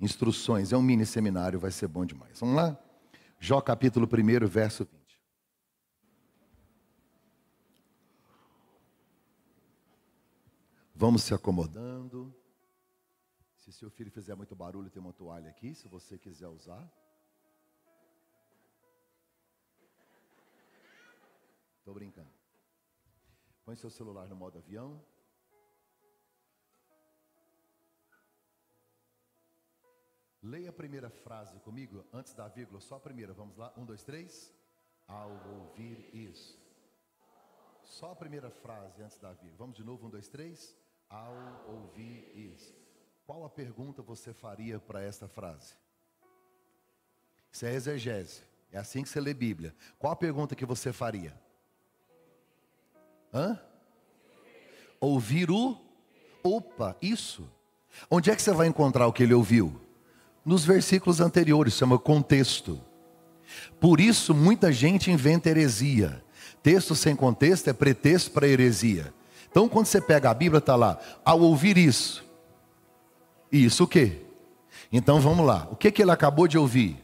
instruções. É um mini seminário, vai ser bom demais. Vamos lá? Jó capítulo 1, verso 20. Vamos se acomodando. Se seu filho fizer muito barulho, tem uma toalha aqui, se você quiser usar. Estou brincando. Põe seu celular no modo avião. Leia a primeira frase comigo, antes da vírgula, só a primeira. Vamos lá? Um, dois, três. Ao ouvir isso. Só a primeira frase antes da vírgula. Vamos de novo? Um, dois, três. Ao ouvir isso. Qual a pergunta você faria para esta frase? Isso é exegese. É assim que você lê Bíblia. Qual a pergunta que você faria? Hã? Ouvir o. Opa, isso. Onde é que você vai encontrar o que ele ouviu? Nos versículos anteriores, chama contexto. Por isso, muita gente inventa heresia. Texto sem contexto é pretexto para heresia. Então, quando você pega a Bíblia, está lá, ao ouvir isso. Isso o quê? Então vamos lá. O que, que ele acabou de ouvir?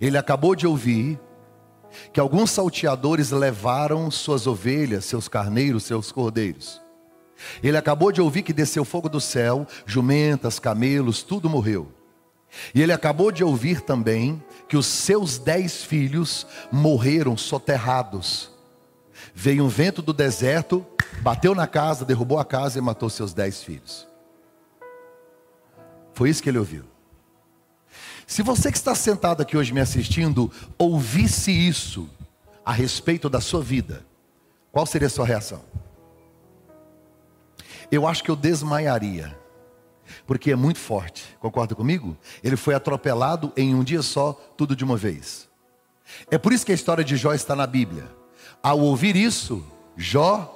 Ele acabou de ouvir que alguns salteadores levaram suas ovelhas, seus carneiros, seus cordeiros. Ele acabou de ouvir que desceu fogo do céu, jumentas, camelos, tudo morreu. E ele acabou de ouvir também que os seus dez filhos morreram soterrados. Veio um vento do deserto, bateu na casa, derrubou a casa e matou seus dez filhos. Foi isso que ele ouviu. Se você que está sentado aqui hoje me assistindo, ouvisse isso a respeito da sua vida, qual seria a sua reação? Eu acho que eu desmaiaria porque é muito forte. Concorda comigo? Ele foi atropelado em um dia só, tudo de uma vez. É por isso que a história de Jó está na Bíblia. Ao ouvir isso, Jó,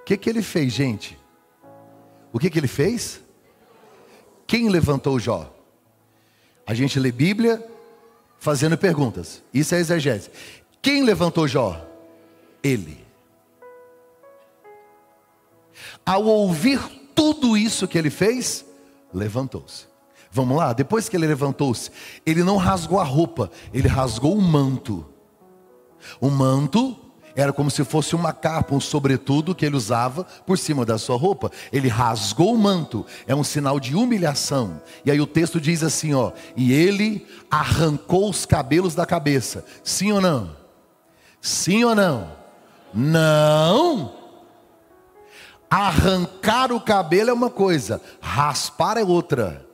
o que, que ele fez, gente? O que, que ele fez? Quem levantou Jó? A gente lê Bíblia fazendo perguntas. Isso é exegese. Quem levantou Jó? Ele. Ao ouvir tudo isso que ele fez, levantou-se. Vamos lá, depois que ele levantou-se, ele não rasgou a roupa, ele rasgou o manto. O manto era como se fosse uma capa, um sobretudo que ele usava por cima da sua roupa. Ele rasgou o manto, é um sinal de humilhação. E aí o texto diz assim, ó: "E ele arrancou os cabelos da cabeça". Sim ou não? Sim ou não? Não. Arrancar o cabelo é uma coisa, raspar é outra.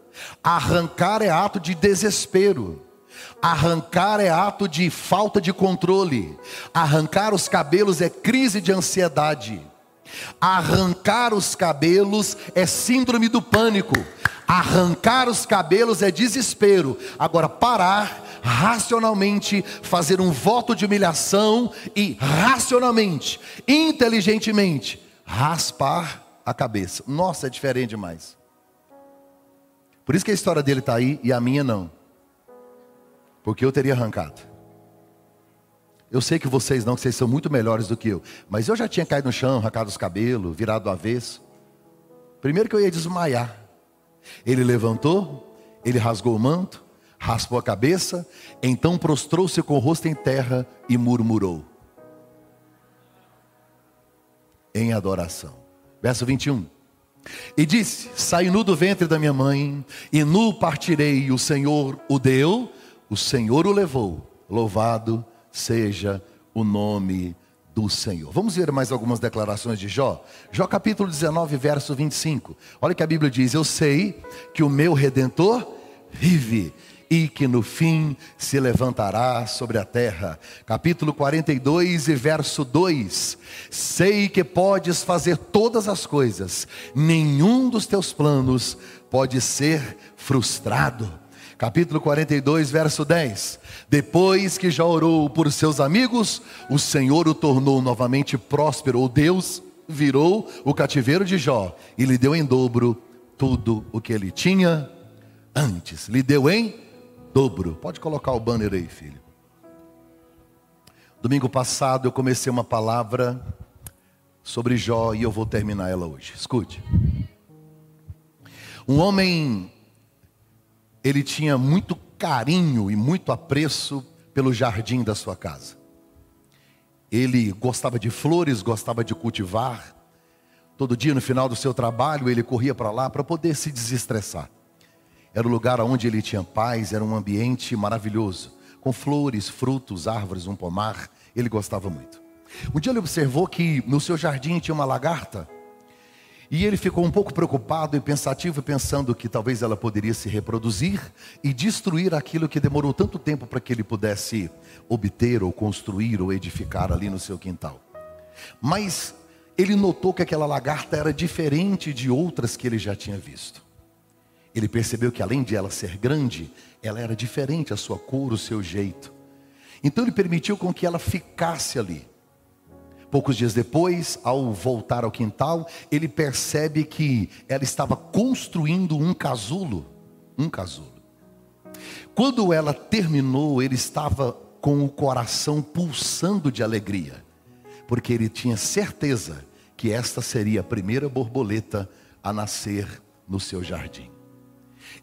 Arrancar é ato de desespero. Arrancar é ato de falta de controle. Arrancar os cabelos é crise de ansiedade. Arrancar os cabelos é síndrome do pânico. Arrancar os cabelos é desespero. Agora, parar racionalmente, fazer um voto de humilhação e racionalmente, inteligentemente, raspar a cabeça. Nossa, é diferente demais. Por isso que a história dele está aí e a minha não. Porque eu teria arrancado. Eu sei que vocês não, que vocês são muito melhores do que eu. Mas eu já tinha caído no chão, arrancado os cabelos, virado do avesso. Primeiro que eu ia desmaiar. Ele levantou, ele rasgou o manto, raspou a cabeça, então prostrou-se com o rosto em terra e murmurou em adoração. Verso 21. E disse: Saí nu do ventre da minha mãe, e nu partirei. O Senhor o deu, o Senhor o levou. Louvado seja o nome do Senhor. Vamos ver mais algumas declarações de Jó. Jó capítulo 19, verso 25. Olha que a Bíblia diz: Eu sei que o meu redentor vive e que no fim se levantará sobre a terra. Capítulo 42 e verso 2: Sei que podes fazer todas as coisas, nenhum dos teus planos pode ser frustrado. Capítulo 42, verso 10: Depois que já orou por seus amigos, o Senhor o tornou novamente próspero, ou Deus virou o cativeiro de Jó e lhe deu em dobro tudo o que ele tinha antes. Lhe deu em dobro. Pode colocar o banner aí, filho. Domingo passado eu comecei uma palavra sobre Jó e eu vou terminar ela hoje. Escute. Um homem ele tinha muito carinho e muito apreço pelo jardim da sua casa. Ele gostava de flores, gostava de cultivar. Todo dia no final do seu trabalho ele corria para lá para poder se desestressar. Era o lugar onde ele tinha paz, era um ambiente maravilhoso, com flores, frutos, árvores, um pomar. Ele gostava muito. Um dia ele observou que no seu jardim tinha uma lagarta e ele ficou um pouco preocupado e pensativo, pensando que talvez ela poderia se reproduzir e destruir aquilo que demorou tanto tempo para que ele pudesse obter, ou construir, ou edificar ali no seu quintal. Mas ele notou que aquela lagarta era diferente de outras que ele já tinha visto. Ele percebeu que além de ela ser grande, ela era diferente a sua cor, o seu jeito. Então ele permitiu com que ela ficasse ali. Poucos dias depois, ao voltar ao quintal, ele percebe que ela estava construindo um casulo. Um casulo. Quando ela terminou, ele estava com o coração pulsando de alegria, porque ele tinha certeza que esta seria a primeira borboleta a nascer no seu jardim.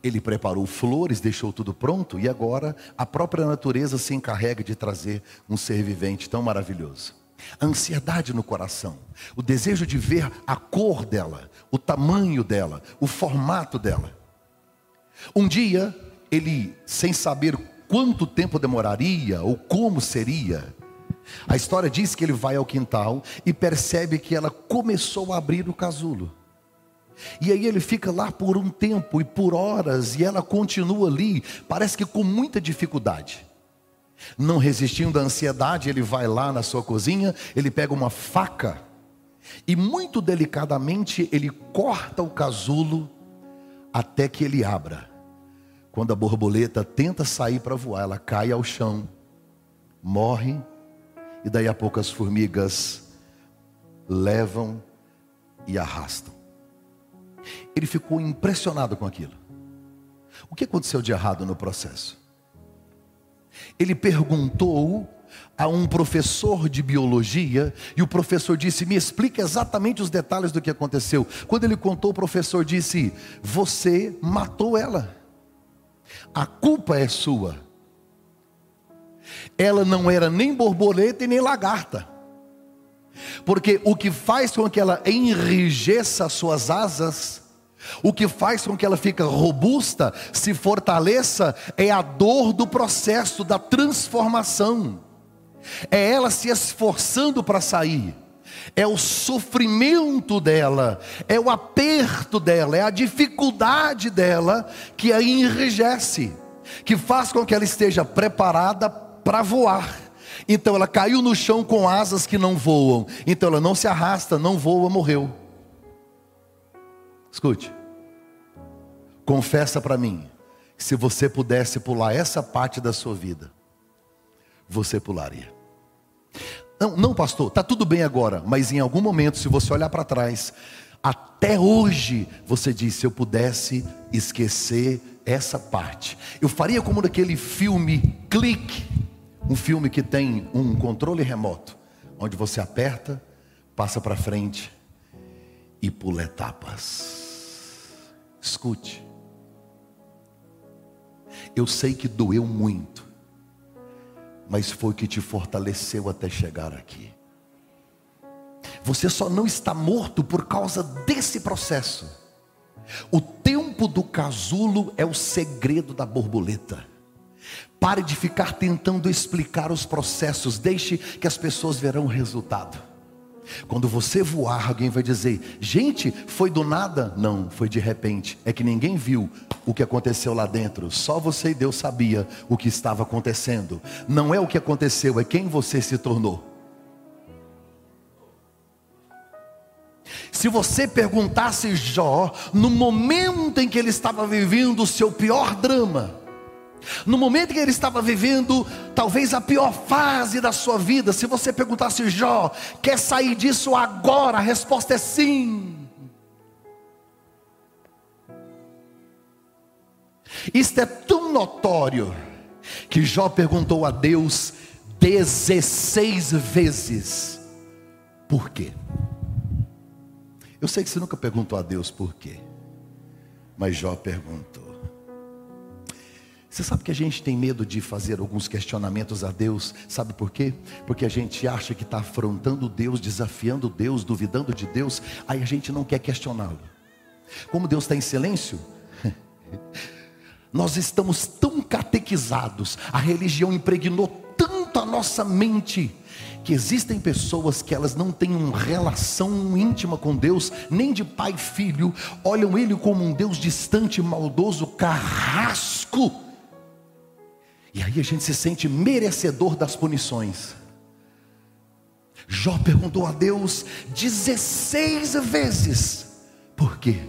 Ele preparou flores, deixou tudo pronto e agora a própria natureza se encarrega de trazer um ser vivente tão maravilhoso a ansiedade no coração, o desejo de ver a cor dela, o tamanho dela, o formato dela. Um dia, ele, sem saber quanto tempo demoraria ou como seria, a história diz que ele vai ao quintal e percebe que ela começou a abrir o casulo. E aí ele fica lá por um tempo e por horas, e ela continua ali, parece que com muita dificuldade. Não resistindo à ansiedade, ele vai lá na sua cozinha, ele pega uma faca e muito delicadamente ele corta o casulo até que ele abra. Quando a borboleta tenta sair para voar, ela cai ao chão, morre e daí a pouco as formigas levam e arrastam. Ele ficou impressionado com aquilo. O que aconteceu de errado no processo? Ele perguntou a um professor de biologia e o professor disse: Me explica exatamente os detalhes do que aconteceu. Quando ele contou, o professor disse: Você matou ela, a culpa é sua. Ela não era nem borboleta e nem lagarta, porque o que faz com que ela enrijeça suas asas o que faz com que ela fique robusta, se fortaleça, é a dor do processo da transformação. É ela se esforçando para sair. É o sofrimento dela, é o aperto dela, é a dificuldade dela que a enrijece, que faz com que ela esteja preparada para voar. Então ela caiu no chão com asas que não voam. Então ela não se arrasta, não voa, morreu. Escute. Confessa para mim, se você pudesse pular essa parte da sua vida, você pularia. Não, não pastor, está tudo bem agora, mas em algum momento, se você olhar para trás, até hoje você diz: se eu pudesse esquecer essa parte, eu faria como naquele filme Clique, um filme que tem um controle remoto, onde você aperta, passa para frente e pula etapas. Escute. Eu sei que doeu muito, mas foi que te fortaleceu até chegar aqui. Você só não está morto por causa desse processo. O tempo do casulo é o segredo da borboleta. Pare de ficar tentando explicar os processos, deixe que as pessoas verão o resultado. Quando você voar, alguém vai dizer: gente, foi do nada? Não, foi de repente. É que ninguém viu o que aconteceu lá dentro, só você e Deus sabia o que estava acontecendo. Não é o que aconteceu, é quem você se tornou. Se você perguntasse Jó, no momento em que ele estava vivendo o seu pior drama, no momento que ele estava vivendo, talvez a pior fase da sua vida, se você perguntasse, Jó, quer sair disso agora? A resposta é sim. Isto é tão notório que Jó perguntou a Deus 16 vezes: por quê? Eu sei que você nunca perguntou a Deus por quê, mas Jó perguntou. Você sabe que a gente tem medo de fazer alguns questionamentos a Deus, sabe por quê? Porque a gente acha que está afrontando Deus, desafiando Deus, duvidando de Deus, aí a gente não quer questioná-lo. Como Deus está em silêncio, nós estamos tão catequizados, a religião impregnou tanto a nossa mente, que existem pessoas que elas não têm uma relação íntima com Deus, nem de pai e filho, olham Ele como um Deus distante, maldoso, carrasco. E aí a gente se sente merecedor das punições. Jó perguntou a Deus 16 vezes: por quê?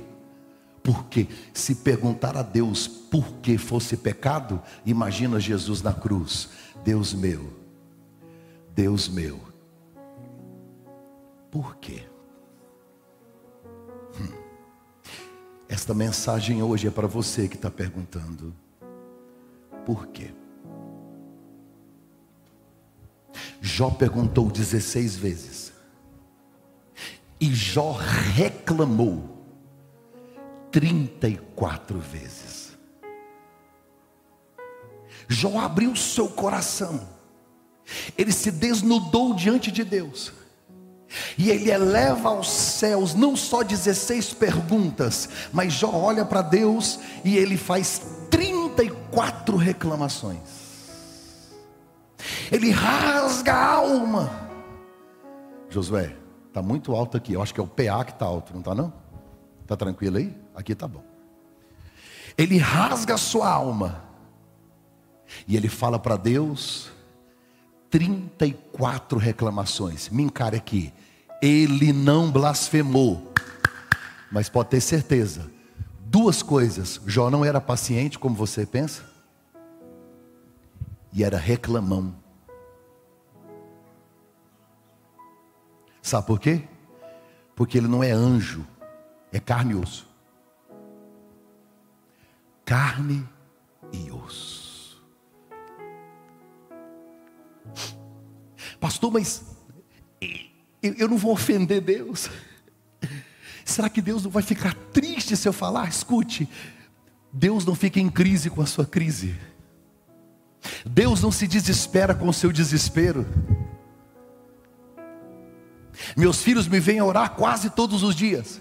Porque se perguntar a Deus por que fosse pecado, imagina Jesus na cruz: Deus meu, Deus meu, por quê? Hum. Esta mensagem hoje é para você que está perguntando: por quê? Jó perguntou 16 vezes. E Jó reclamou 34 vezes. Jó abriu seu coração. Ele se desnudou diante de Deus. E ele eleva aos céus não só 16 perguntas, mas Jó olha para Deus e ele faz 34 reclamações. Ele rasga a alma. Josué, está muito alto aqui. Eu acho que é o PA que está alto, não está não? Está tranquilo aí? Aqui está bom. Ele rasga a sua alma. E ele fala para Deus 34 reclamações. Me encare aqui. Ele não blasfemou. Mas pode ter certeza. Duas coisas. Jó não era paciente como você pensa. E era reclamão. Sabe por quê? Porque ele não é anjo, é carne e osso. Carne e osso. Pastor, mas eu não vou ofender Deus. Será que Deus não vai ficar triste se eu falar? Escute, Deus não fica em crise com a sua crise. Deus não se desespera com o seu desespero. Meus filhos me vêm orar quase todos os dias.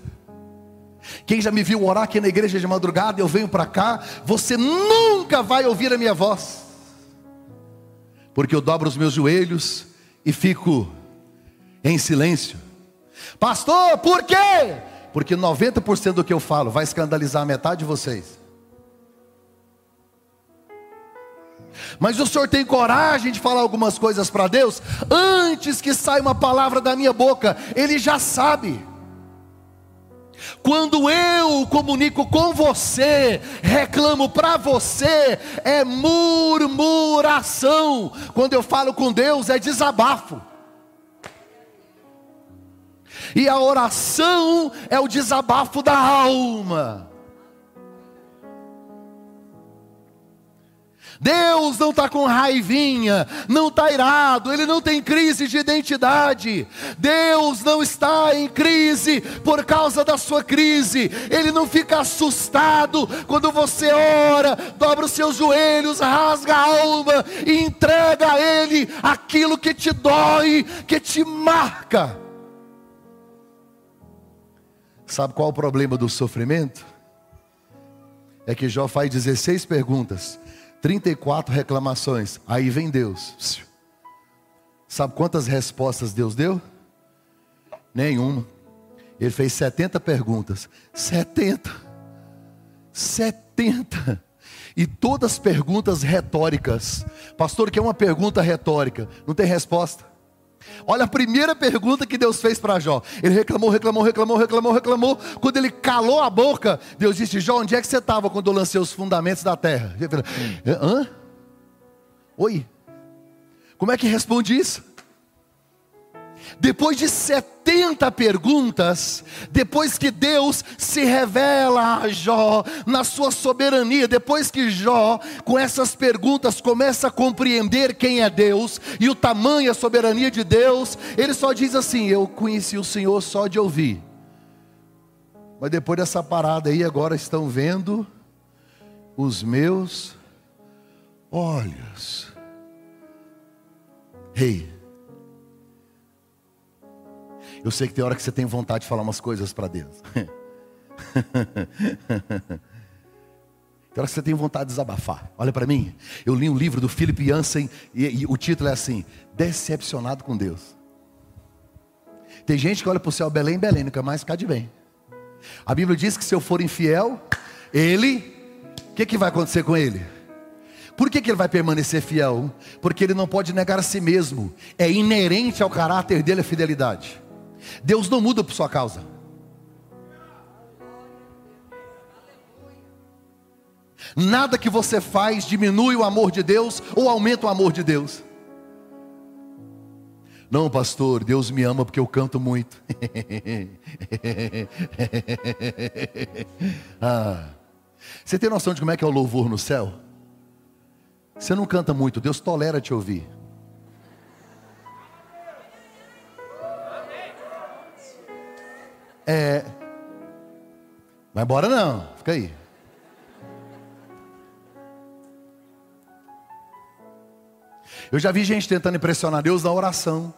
Quem já me viu orar aqui na igreja de madrugada, eu venho para cá, você nunca vai ouvir a minha voz, porque eu dobro os meus joelhos e fico em silêncio. Pastor, por quê? Porque 90% do que eu falo vai escandalizar a metade de vocês. Mas o Senhor tem coragem de falar algumas coisas para Deus antes que saia uma palavra da minha boca, Ele já sabe. Quando eu comunico com você, reclamo para você, é murmuração. Quando eu falo com Deus, é desabafo. E a oração é o desabafo da alma. Deus não está com raivinha, não está irado, Ele não tem crise de identidade. Deus não está em crise por causa da sua crise. Ele não fica assustado quando você ora, dobra os seus joelhos, rasga a alma e entrega a Ele aquilo que te dói, que te marca. Sabe qual é o problema do sofrimento? É que Jó faz 16 perguntas 34 reclamações. Aí vem Deus. Sabe quantas respostas Deus deu? Nenhuma. Ele fez 70 perguntas. 70. 70. E todas perguntas retóricas. Pastor, que é uma pergunta retórica? Não tem resposta. Olha a primeira pergunta que Deus fez para Jó. Ele reclamou, reclamou, reclamou, reclamou, reclamou. Quando ele calou a boca, Deus disse: Jó, onde é que você estava quando eu lancei os fundamentos da terra? Hã? Oi? Como é que responde isso? Depois de 70 perguntas, depois que Deus se revela a Jó na sua soberania, depois que Jó, com essas perguntas, começa a compreender quem é Deus e o tamanho e a soberania de Deus, ele só diz assim: Eu conheci o Senhor só de ouvir. Mas depois dessa parada aí, agora estão vendo os meus olhos. Rei, hey, eu sei que tem hora que você tem vontade de falar umas coisas para Deus. Tem hora que você tem vontade de desabafar. Olha para mim. Eu li um livro do Philip Jansen e, e, o título é assim: Decepcionado com Deus. Tem gente que olha para o céu Belém, Belém, nunca mais ficar de bem. A Bíblia diz que se eu for infiel, ele, o que, que vai acontecer com ele? Por que, que ele vai permanecer fiel? Porque ele não pode negar a si mesmo. É inerente ao caráter dele a fidelidade. Deus não muda por sua causa. Nada que você faz diminui o amor de Deus ou aumenta o amor de Deus. Não, pastor, Deus me ama porque eu canto muito. ah, você tem noção de como é que é o louvor no céu? Você não canta muito, Deus tolera te ouvir. É. Vai embora não, fica aí. Eu já vi gente tentando impressionar Deus na oração.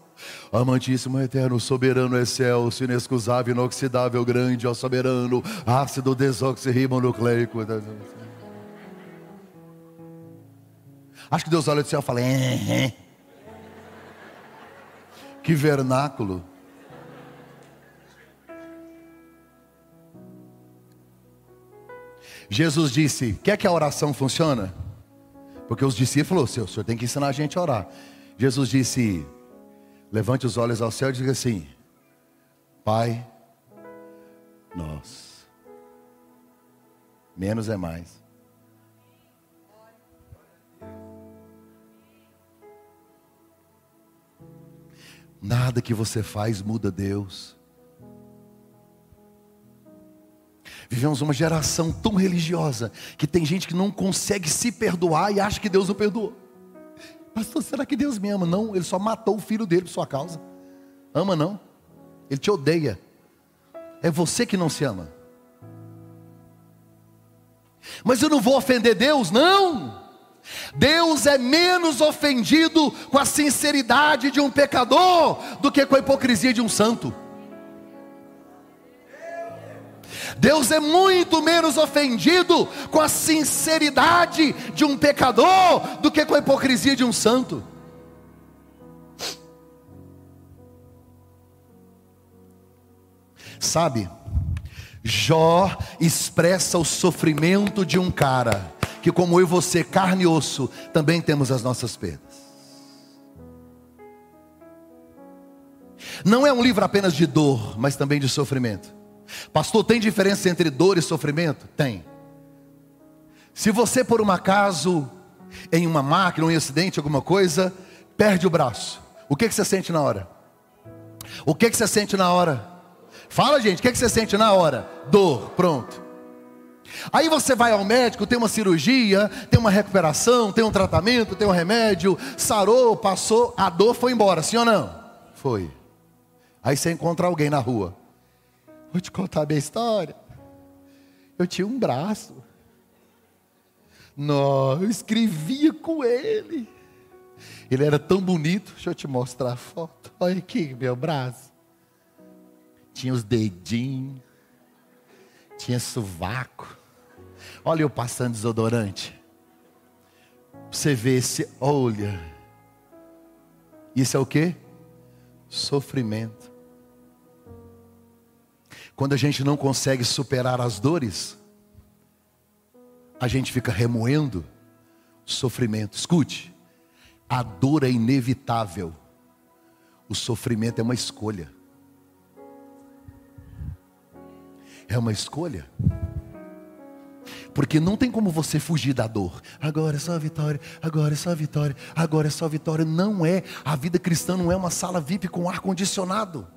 Amantíssimo, eterno, soberano, excelso, inexcusável, inoxidável, grande, ó soberano, ácido desoxirribonucleico. Acho que Deus olha do céu e fala: é, é. Que vernáculo. Jesus disse: Quer que a oração funcione? Porque os discípulos o senhor tem que ensinar a gente a orar. Jesus disse: levante os olhos ao céu e diga assim: Pai, nós. Menos é mais. Nada que você faz muda Deus. Vivemos uma geração tão religiosa que tem gente que não consegue se perdoar e acha que Deus o perdoou. Pastor, será que Deus me ama? Não, ele só matou o filho dele por sua causa. Ama não. Ele te odeia. É você que não se ama. Mas eu não vou ofender Deus, não. Deus é menos ofendido com a sinceridade de um pecador do que com a hipocrisia de um santo. Deus é muito menos ofendido com a sinceridade de um pecador do que com a hipocrisia de um santo. Sabe, Jó expressa o sofrimento de um cara que, como eu e você, carne e osso, também temos as nossas perdas. Não é um livro apenas de dor, mas também de sofrimento. Pastor, tem diferença entre dor e sofrimento? Tem. Se você, por um acaso, em uma máquina, um acidente, alguma coisa, perde o braço, o que, que você sente na hora? O que, que você sente na hora? Fala, gente, o que, que você sente na hora? Dor, pronto. Aí você vai ao médico, tem uma cirurgia, tem uma recuperação, tem um tratamento, tem um remédio, sarou, passou, a dor foi embora, sim ou não? Foi. Aí você encontra alguém na rua. Vou te contar a minha história. Eu tinha um braço. Não, eu escrevia com ele. Ele era tão bonito. Deixa eu te mostrar a foto. Olha aqui meu braço. Tinha os dedinhos. Tinha sovaco. Olha eu passando desodorante. Você vê esse. Olha. Isso é o que? Sofrimento. Quando a gente não consegue superar as dores, a gente fica remoendo sofrimento. Escute, a dor é inevitável, o sofrimento é uma escolha. É uma escolha. Porque não tem como você fugir da dor. Agora é só a vitória, agora é só a vitória, agora é só a vitória. Não é. A vida cristã não é uma sala VIP com ar condicionado.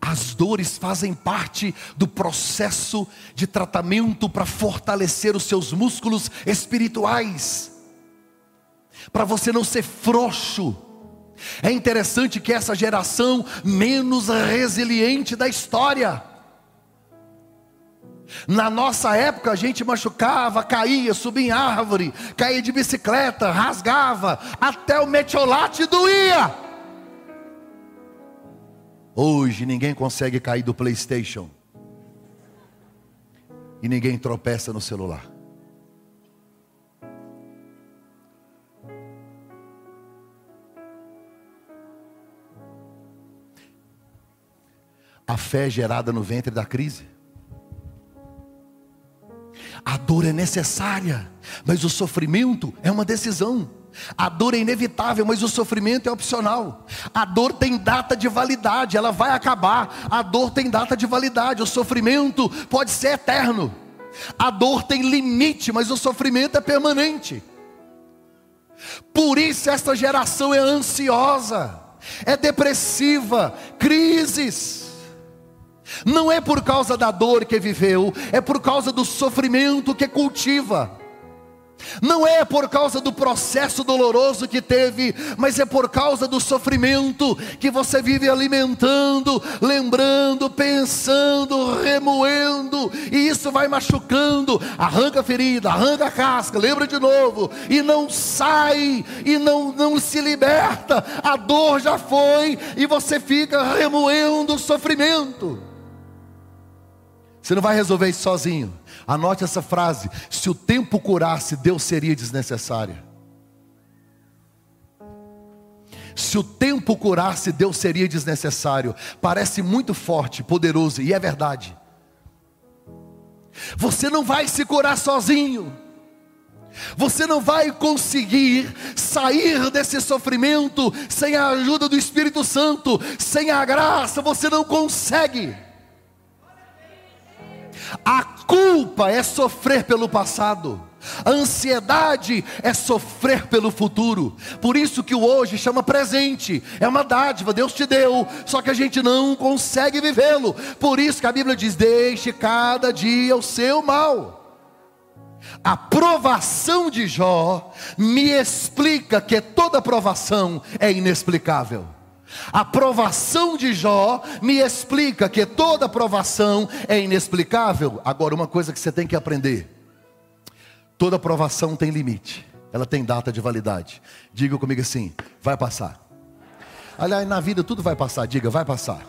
As dores fazem parte do processo de tratamento para fortalecer os seus músculos espirituais, para você não ser frouxo. É interessante que essa geração menos resiliente da história, Na nossa época a gente machucava, caía, subia em árvore, caía de bicicleta, rasgava, até o metiolate doía. Hoje ninguém consegue cair do PlayStation. E ninguém tropeça no celular. A fé gerada no ventre da crise. A dor é necessária, mas o sofrimento é uma decisão. A dor é inevitável, mas o sofrimento é opcional. A dor tem data de validade, ela vai acabar. A dor tem data de validade, o sofrimento pode ser eterno. A dor tem limite, mas o sofrimento é permanente. Por isso esta geração é ansiosa, é depressiva, crises. Não é por causa da dor que viveu, é por causa do sofrimento que cultiva. Não é por causa do processo doloroso que teve, mas é por causa do sofrimento que você vive alimentando, lembrando, pensando, remoendo, e isso vai machucando, arranca a ferida, arranca a casca, lembra de novo, e não sai, e não, não se liberta, a dor já foi, e você fica remoendo o sofrimento. Você não vai resolver isso sozinho. Anote essa frase: se o tempo curasse, Deus seria desnecessário. Se o tempo curasse, Deus seria desnecessário. Parece muito forte, poderoso, e é verdade. Você não vai se curar sozinho. Você não vai conseguir sair desse sofrimento sem a ajuda do Espírito Santo, sem a graça, você não consegue. A culpa é sofrer pelo passado. A ansiedade é sofrer pelo futuro. Por isso que o hoje chama presente. É uma dádiva, Deus te deu, só que a gente não consegue vivê-lo. Por isso que a Bíblia diz: "Deixe cada dia o seu mal". A provação de Jó me explica que toda provação é inexplicável. A provação de Jó me explica que toda provação é inexplicável. Agora, uma coisa que você tem que aprender: toda provação tem limite, ela tem data de validade. Diga comigo assim: vai passar. Aliás, na vida tudo vai passar, diga, vai passar.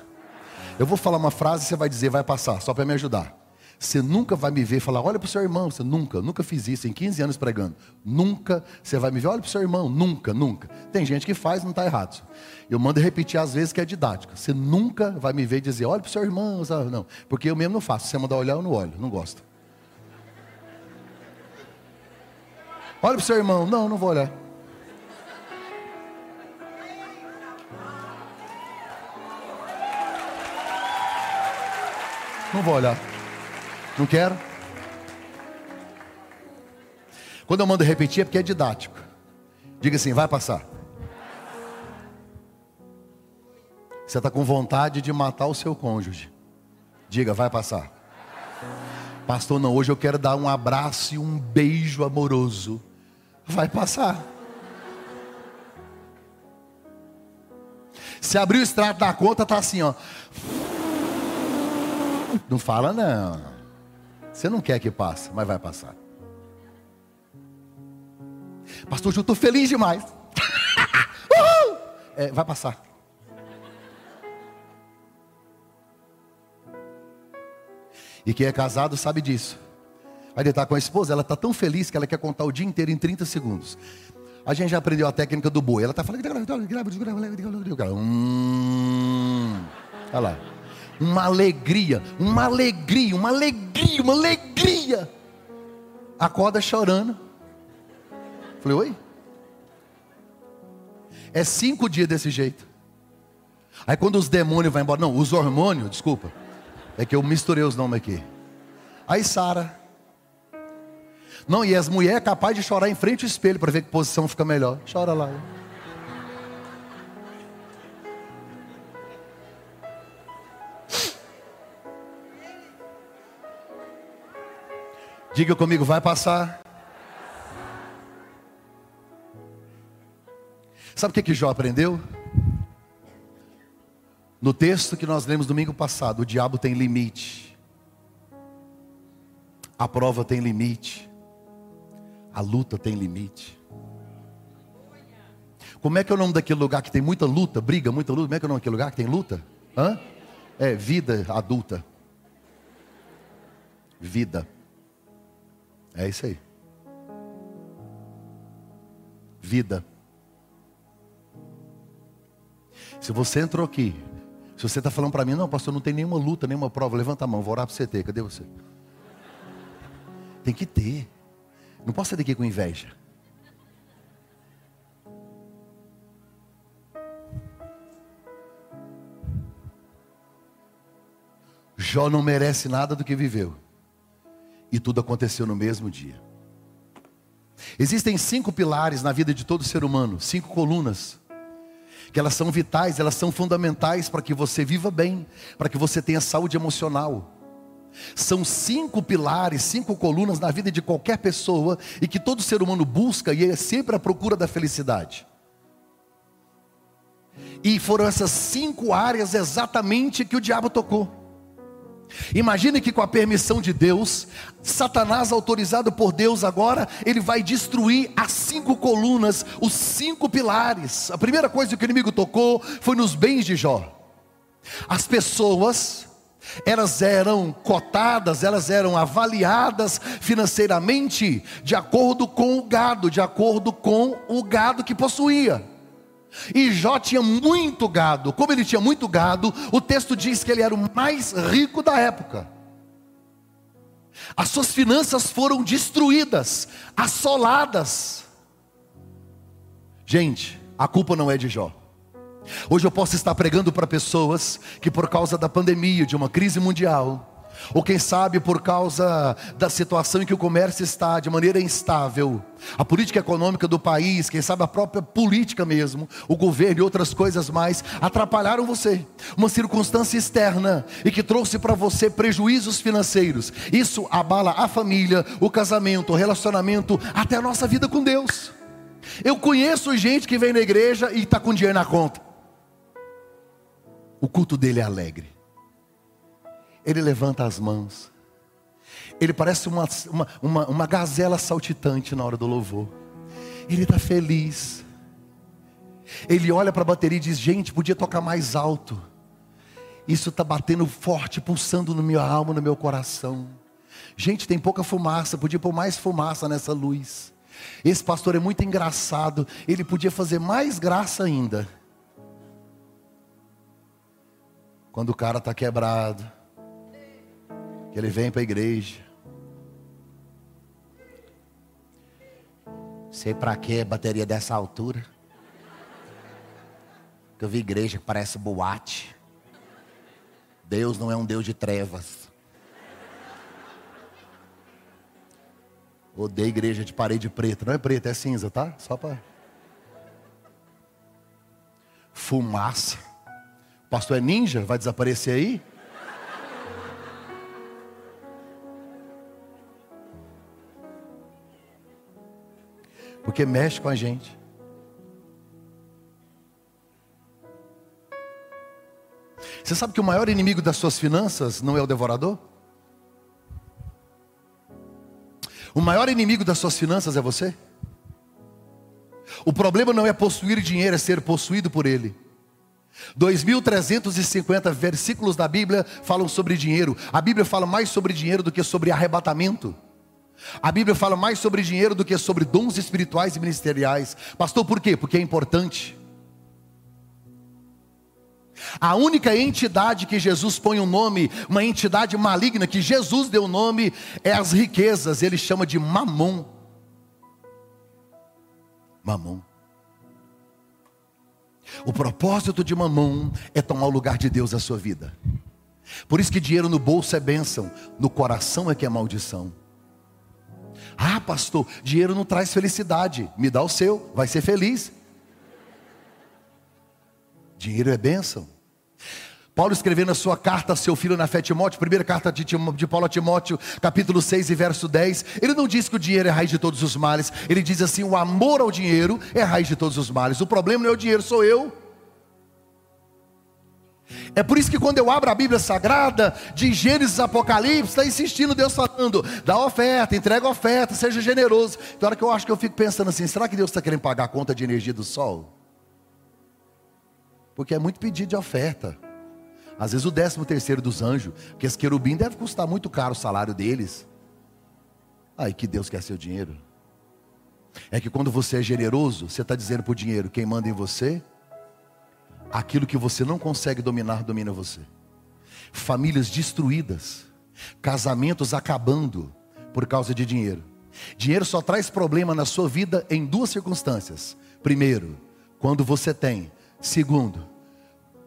Eu vou falar uma frase e você vai dizer, vai passar, só para me ajudar. Você nunca vai me ver falar, olha para o seu irmão. Você nunca, nunca fiz isso em 15 anos pregando. Nunca você vai me ver, olha para o seu irmão. Nunca, nunca. Tem gente que faz, não está errado. Eu mando repetir às vezes que é didático. Você nunca vai me ver dizer, olha para o seu irmão. Não, porque eu mesmo não faço. Se você mandar olhar, eu não olho. Não gosto. Olha para o seu irmão. Não, não vou olhar. Não vou olhar. Não quero? Quando eu mando repetir é porque é didático. Diga assim, vai passar. Você está com vontade de matar o seu cônjuge. Diga, vai passar. Pastor, não, hoje eu quero dar um abraço e um beijo amoroso. Vai passar. Se abrir o extrato da conta, tá assim, ó. Não fala não. Você não quer que passe, mas vai passar. Pastor, eu estou feliz demais. é, vai passar. E quem é casado sabe disso. Aí ele está com a esposa, ela está tão feliz que ela quer contar o dia inteiro em 30 segundos. A gente já aprendeu a técnica do boi. Ela está falando. Hum, olha lá uma alegria, uma alegria, uma alegria, uma alegria. Acorda chorando. Falei, oi? É cinco dias desse jeito. Aí quando os demônios vão embora, não, os hormônios, desculpa. É que eu misturei os nomes aqui. Aí Sara. Não, e as mulheres é capazes de chorar em frente ao espelho para ver que posição fica melhor. Chora lá. Diga comigo, vai passar. Sabe o que, que Jó aprendeu? No texto que nós lemos domingo passado, o diabo tem limite. A prova tem limite. A luta tem limite. Como é que é o nome daquele lugar que tem muita luta, briga, muita luta? Como é que é o nome daquele lugar que tem luta? Hã? É vida adulta. Vida. É isso aí. Vida. Se você entrou aqui, se você está falando para mim, não, pastor, não tem nenhuma luta, nenhuma prova, levanta a mão, vou orar para você ter. Cadê você? Tem que ter. Não posso sair daqui com inveja. Jó não merece nada do que viveu. E tudo aconteceu no mesmo dia. Existem cinco pilares na vida de todo ser humano, cinco colunas, que elas são vitais, elas são fundamentais para que você viva bem, para que você tenha saúde emocional. São cinco pilares, cinco colunas na vida de qualquer pessoa e que todo ser humano busca e é sempre à procura da felicidade. E foram essas cinco áreas exatamente que o diabo tocou. Imagine que com a permissão de Deus, Satanás, autorizado por Deus agora, ele vai destruir as cinco colunas, os cinco pilares. A primeira coisa que o inimigo tocou foi nos bens de Jó. As pessoas, elas eram cotadas, elas eram avaliadas financeiramente de acordo com o gado, de acordo com o gado que possuía. E Jó tinha muito gado. Como ele tinha muito gado, o texto diz que ele era o mais rico da época. As suas finanças foram destruídas, assoladas. Gente, a culpa não é de Jó. Hoje eu posso estar pregando para pessoas que, por causa da pandemia, de uma crise mundial, ou quem sabe por causa da situação em que o comércio está de maneira instável, a política econômica do país, quem sabe a própria política mesmo, o governo e outras coisas mais, atrapalharam você. Uma circunstância externa e que trouxe para você prejuízos financeiros. Isso abala a família, o casamento, o relacionamento, até a nossa vida com Deus. Eu conheço gente que vem na igreja e está com dinheiro na conta. O culto dele é alegre ele levanta as mãos. Ele parece uma, uma, uma, uma gazela saltitante na hora do louvor. Ele está feliz. Ele olha para a bateria e diz: Gente, podia tocar mais alto. Isso está batendo forte, pulsando no minha alma, no meu coração. Gente, tem pouca fumaça, podia pôr mais fumaça nessa luz. Esse pastor é muito engraçado, ele podia fazer mais graça ainda. Quando o cara está quebrado, que ele vem para a igreja. Sei para que bateria dessa altura. Que eu vi igreja que parece boate. Deus não é um Deus de trevas. Odeio igreja de parede preta. Não é preta, é cinza, tá? Só para. Fumaça. O pastor é ninja? Vai desaparecer aí? Porque mexe com a gente. Você sabe que o maior inimigo das suas finanças não é o devorador? O maior inimigo das suas finanças é você? O problema não é possuir dinheiro, é ser possuído por ele. 2.350 versículos da Bíblia falam sobre dinheiro. A Bíblia fala mais sobre dinheiro do que sobre arrebatamento. A Bíblia fala mais sobre dinheiro do que sobre dons espirituais e ministeriais. Pastor, por quê? Porque é importante. A única entidade que Jesus põe um nome, uma entidade maligna que Jesus deu o nome, é as riquezas. Ele chama de mamon. Mamon. O propósito de mamon é tomar o lugar de Deus na sua vida. Por isso que dinheiro no bolso é bênção, no coração é que é maldição. Ah, pastor, dinheiro não traz felicidade. Me dá o seu, vai ser feliz. Dinheiro é bênção. Paulo escrevendo na sua carta a seu filho na fé Timóteo, primeira carta de, de Paulo a Timóteo, capítulo 6 e verso 10, ele não diz que o dinheiro é a raiz de todos os males, ele diz assim: o amor ao dinheiro é a raiz de todos os males. O problema não é o dinheiro, sou eu. É por isso que quando eu abro a Bíblia Sagrada, de Gênesis Apocalipse, está insistindo Deus falando, dá oferta, entrega oferta, seja generoso. Tem hora que eu acho que eu fico pensando assim, será que Deus está querendo pagar a conta de energia do sol? Porque é muito pedido de oferta. Às vezes o décimo terceiro dos anjos, porque esse querubim deve custar muito caro o salário deles. Aí que Deus quer seu dinheiro. É que quando você é generoso, você está dizendo para o dinheiro, quem manda em você Aquilo que você não consegue dominar, domina você. Famílias destruídas, casamentos acabando por causa de dinheiro. Dinheiro só traz problema na sua vida em duas circunstâncias. Primeiro, quando você tem. Segundo,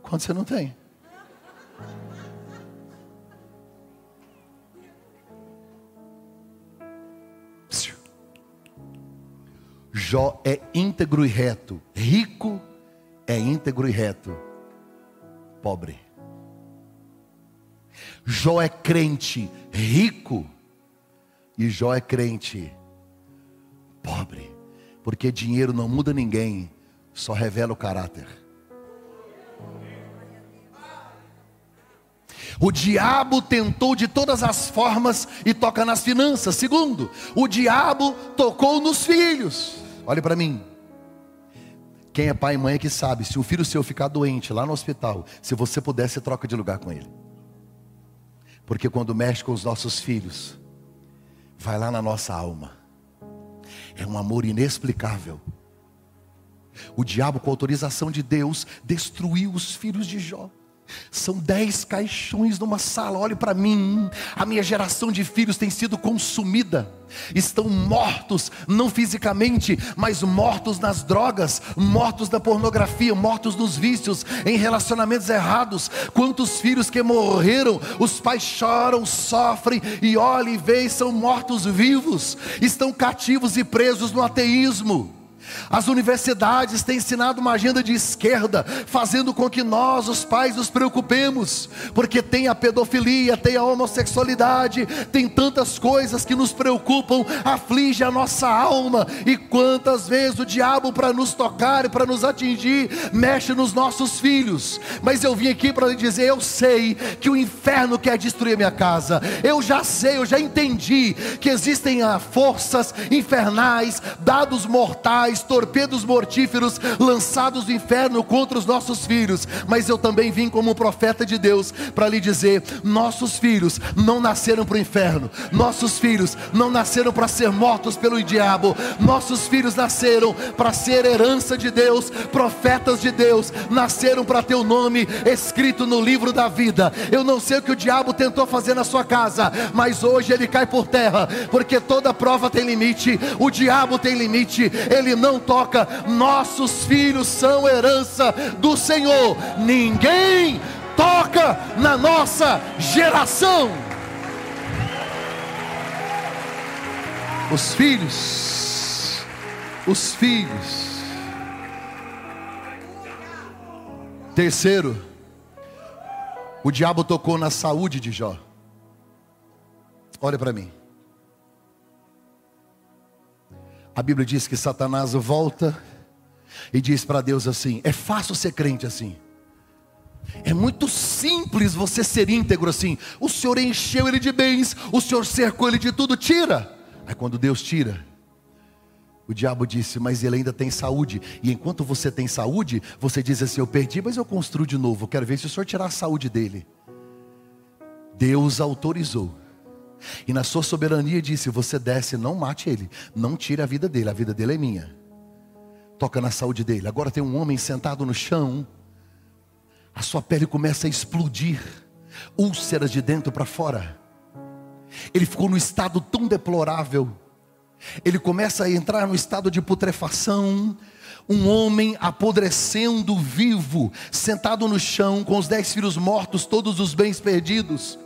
quando você não tem. Jó é íntegro e reto, rico é íntegro e reto, pobre. Jó é crente rico e Jó é crente pobre, porque dinheiro não muda ninguém, só revela o caráter. O diabo tentou de todas as formas e toca nas finanças. Segundo, o diabo tocou nos filhos. Olhe para mim. Quem é pai e mãe é que sabe, se o filho seu ficar doente lá no hospital, se você puder, você troca de lugar com ele. Porque quando mexe com os nossos filhos, vai lá na nossa alma. É um amor inexplicável. O diabo, com autorização de Deus, destruiu os filhos de Jó. São dez caixões numa sala. Olhe para mim. A minha geração de filhos tem sido consumida. Estão mortos, não fisicamente, mas mortos nas drogas, mortos na pornografia, mortos nos vícios, em relacionamentos errados. Quantos filhos que morreram, os pais choram, sofrem e olhem e veem, são mortos vivos, estão cativos e presos no ateísmo. As universidades têm ensinado uma agenda de esquerda, fazendo com que nós, os pais, nos preocupemos, porque tem a pedofilia, tem a homossexualidade, tem tantas coisas que nos preocupam, aflige a nossa alma, e quantas vezes o diabo, para nos tocar e para nos atingir, mexe nos nossos filhos. Mas eu vim aqui para lhe dizer: eu sei que o inferno quer destruir minha casa, eu já sei, eu já entendi que existem ah, forças infernais, dados mortais, torpedos mortíferos lançados do inferno contra os nossos filhos, mas eu também vim como profeta de Deus para lhe dizer: nossos filhos não nasceram para o inferno, nossos filhos não nasceram para ser mortos pelo diabo, nossos filhos nasceram para ser herança de Deus, profetas de Deus, nasceram para ter o nome escrito no livro da vida. Eu não sei o que o diabo tentou fazer na sua casa, mas hoje ele cai por terra, porque toda prova tem limite, o diabo tem limite, ele não toca. Nossos filhos são herança do Senhor. Ninguém toca na nossa geração. Os filhos, os filhos. Terceiro, o diabo tocou na saúde de Jó. Olha para mim. A Bíblia diz que Satanás volta e diz para Deus assim: é fácil ser crente assim. É muito simples você ser íntegro assim. O Senhor encheu ele de bens, o Senhor cercou ele de tudo, tira. Aí quando Deus tira, o diabo disse: Mas ele ainda tem saúde. E enquanto você tem saúde, você diz assim: Eu perdi, mas eu construo de novo. Quero ver se o Senhor tirar a saúde dele. Deus autorizou e na sua soberania disse: Você desce, não mate ele, não tire a vida dele, a vida dele é minha. Toca na saúde dele. Agora tem um homem sentado no chão, a sua pele começa a explodir, úlceras de dentro para fora. Ele ficou no estado tão deplorável. Ele começa a entrar no estado de putrefação. Um homem apodrecendo vivo, sentado no chão, com os dez filhos mortos, todos os bens perdidos.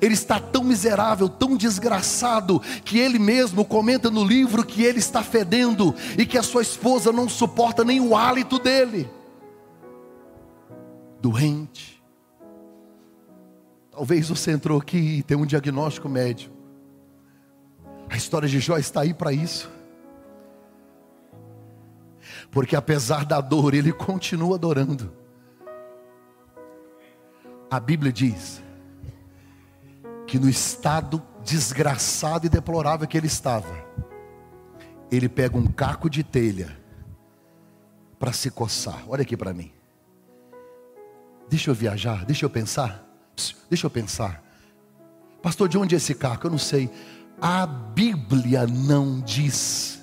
Ele está tão miserável, tão desgraçado, que ele mesmo comenta no livro que ele está fedendo e que a sua esposa não suporta nem o hálito dele. Doente. Talvez você entrou aqui e tem um diagnóstico médio. A história de Jó está aí para isso. Porque apesar da dor, ele continua adorando. A Bíblia diz que no estado desgraçado e deplorável que ele estava, ele pega um caco de telha para se coçar. Olha aqui para mim. Deixa eu viajar, deixa eu pensar. Deixa eu pensar. Pastor, de onde é esse caco? Eu não sei. A Bíblia não diz.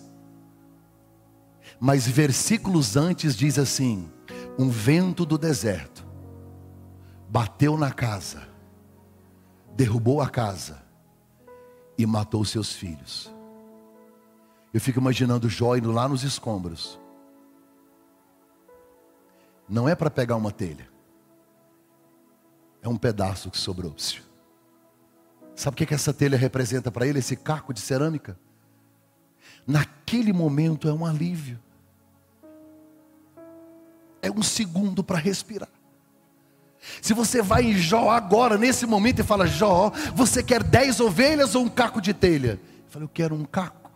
Mas versículos antes diz assim: um vento do deserto bateu na casa, derrubou a casa e matou seus filhos. Eu fico imaginando Jó indo lá nos escombros. Não é para pegar uma telha. É um pedaço que sobrou. Sabe o que, que essa telha representa para ele, esse caco de cerâmica? Naquele momento é um alívio. É um segundo para respirar. Se você vai em Jó agora, nesse momento, e fala: Jó, você quer dez ovelhas ou um caco de telha? Eu falo: Eu quero um caco.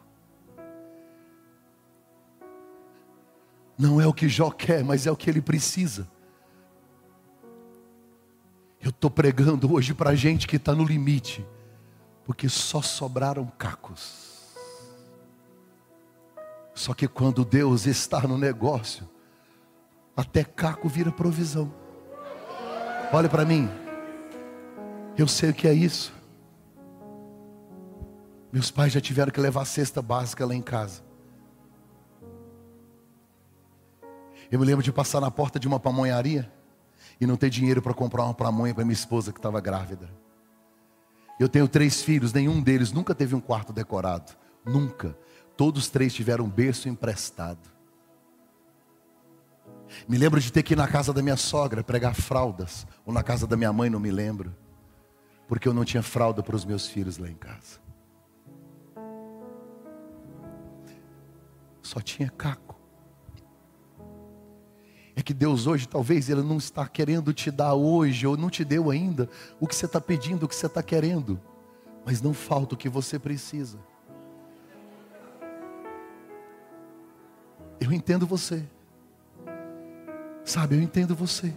Não é o que Jó quer, mas é o que ele precisa. Eu estou pregando hoje para gente que está no limite, porque só sobraram cacos. Só que quando Deus está no negócio, até caco vira provisão. Olha para mim, eu sei o que é isso. Meus pais já tiveram que levar a cesta básica lá em casa. Eu me lembro de passar na porta de uma pamonharia e não ter dinheiro para comprar uma pamonha para minha esposa que estava grávida. Eu tenho três filhos, nenhum deles nunca teve um quarto decorado. Nunca. Todos três tiveram um berço emprestado. Me lembro de ter que ir na casa da minha sogra pregar fraldas, ou na casa da minha mãe, não me lembro, porque eu não tinha fralda para os meus filhos lá em casa. Só tinha caco. É que Deus hoje, talvez, Ele não está querendo te dar hoje, ou não te deu ainda, o que você está pedindo, o que você está querendo. Mas não falta o que você precisa. Eu entendo você. Sabe, eu entendo você.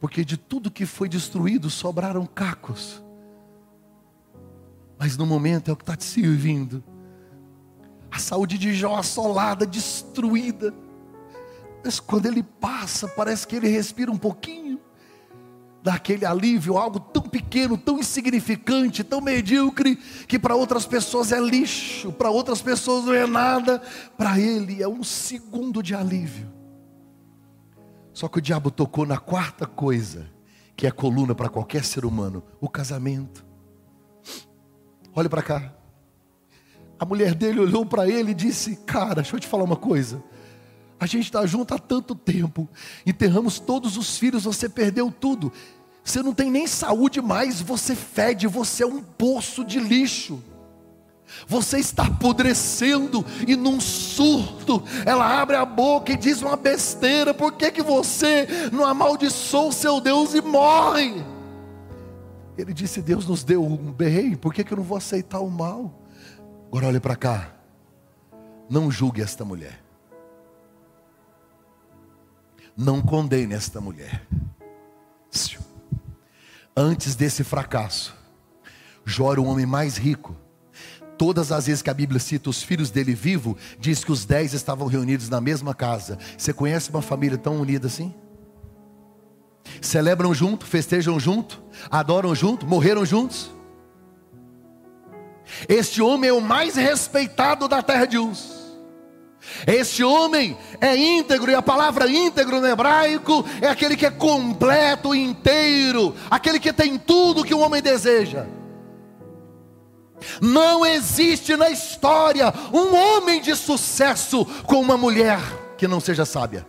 Porque de tudo que foi destruído sobraram cacos. Mas no momento é o que está te servindo. A saúde de Jó assolada, destruída. Mas quando ele passa, parece que ele respira um pouquinho daquele alívio, algo tão pequeno, tão insignificante, tão medíocre, que para outras pessoas é lixo, para outras pessoas não é nada, para ele é um segundo de alívio. Só que o diabo tocou na quarta coisa, que é coluna para qualquer ser humano: o casamento. Olha para cá. A mulher dele olhou para ele e disse: Cara, deixa eu te falar uma coisa. A gente está junto há tanto tempo, enterramos todos os filhos, você perdeu tudo. Você não tem nem saúde mais, você fede, você é um poço de lixo. Você está apodrecendo e num surto, ela abre a boca e diz uma besteira. Por que, que você não amaldiçoou o seu Deus e morre? Ele disse: Deus nos deu um bem, por que, que eu não vou aceitar o mal? Agora olhe para cá, não julgue esta mulher não condene esta mulher. Antes desse fracasso, Jó era o homem mais rico. Todas as vezes que a Bíblia cita os filhos dele vivo, diz que os dez estavam reunidos na mesma casa. Você conhece uma família tão unida assim? Celebram junto, festejam junto, adoram junto, morreram juntos. Este homem é o mais respeitado da terra de Uz. Este homem é íntegro, e a palavra íntegro no hebraico é aquele que é completo, inteiro, aquele que tem tudo que o homem deseja. Não existe na história um homem de sucesso com uma mulher que não seja sábia.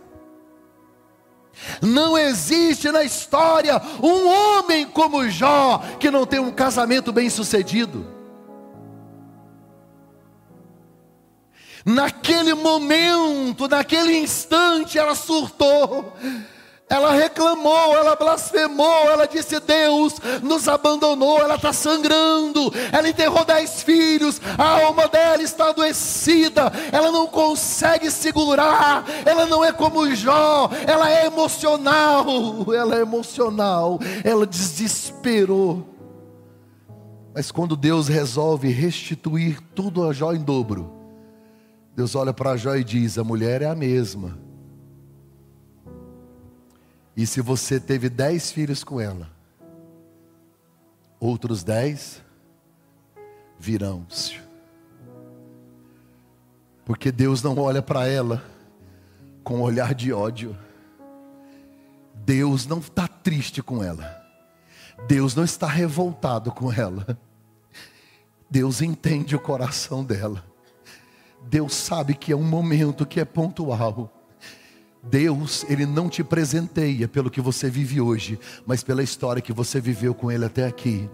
Não existe na história um homem como Jó que não tem um casamento bem sucedido. Naquele momento, naquele instante, ela surtou. Ela reclamou, ela blasfemou, ela disse: Deus nos abandonou, ela está sangrando, ela enterrou dez filhos, a alma dela está adoecida, ela não consegue segurar, ela não é como Jó, ela é emocional, ela é emocional, ela desesperou. Mas quando Deus resolve restituir tudo a Jó em dobro, Deus olha para Jó e diz: a mulher é a mesma e se você teve dez filhos com ela, outros dez virão. Porque Deus não olha para ela com um olhar de ódio. Deus não está triste com ela. Deus não está revoltado com ela. Deus entende o coração dela. Deus sabe que é um momento que é pontual. Deus, Ele não te presenteia pelo que você vive hoje, mas pela história que você viveu com Ele até aqui.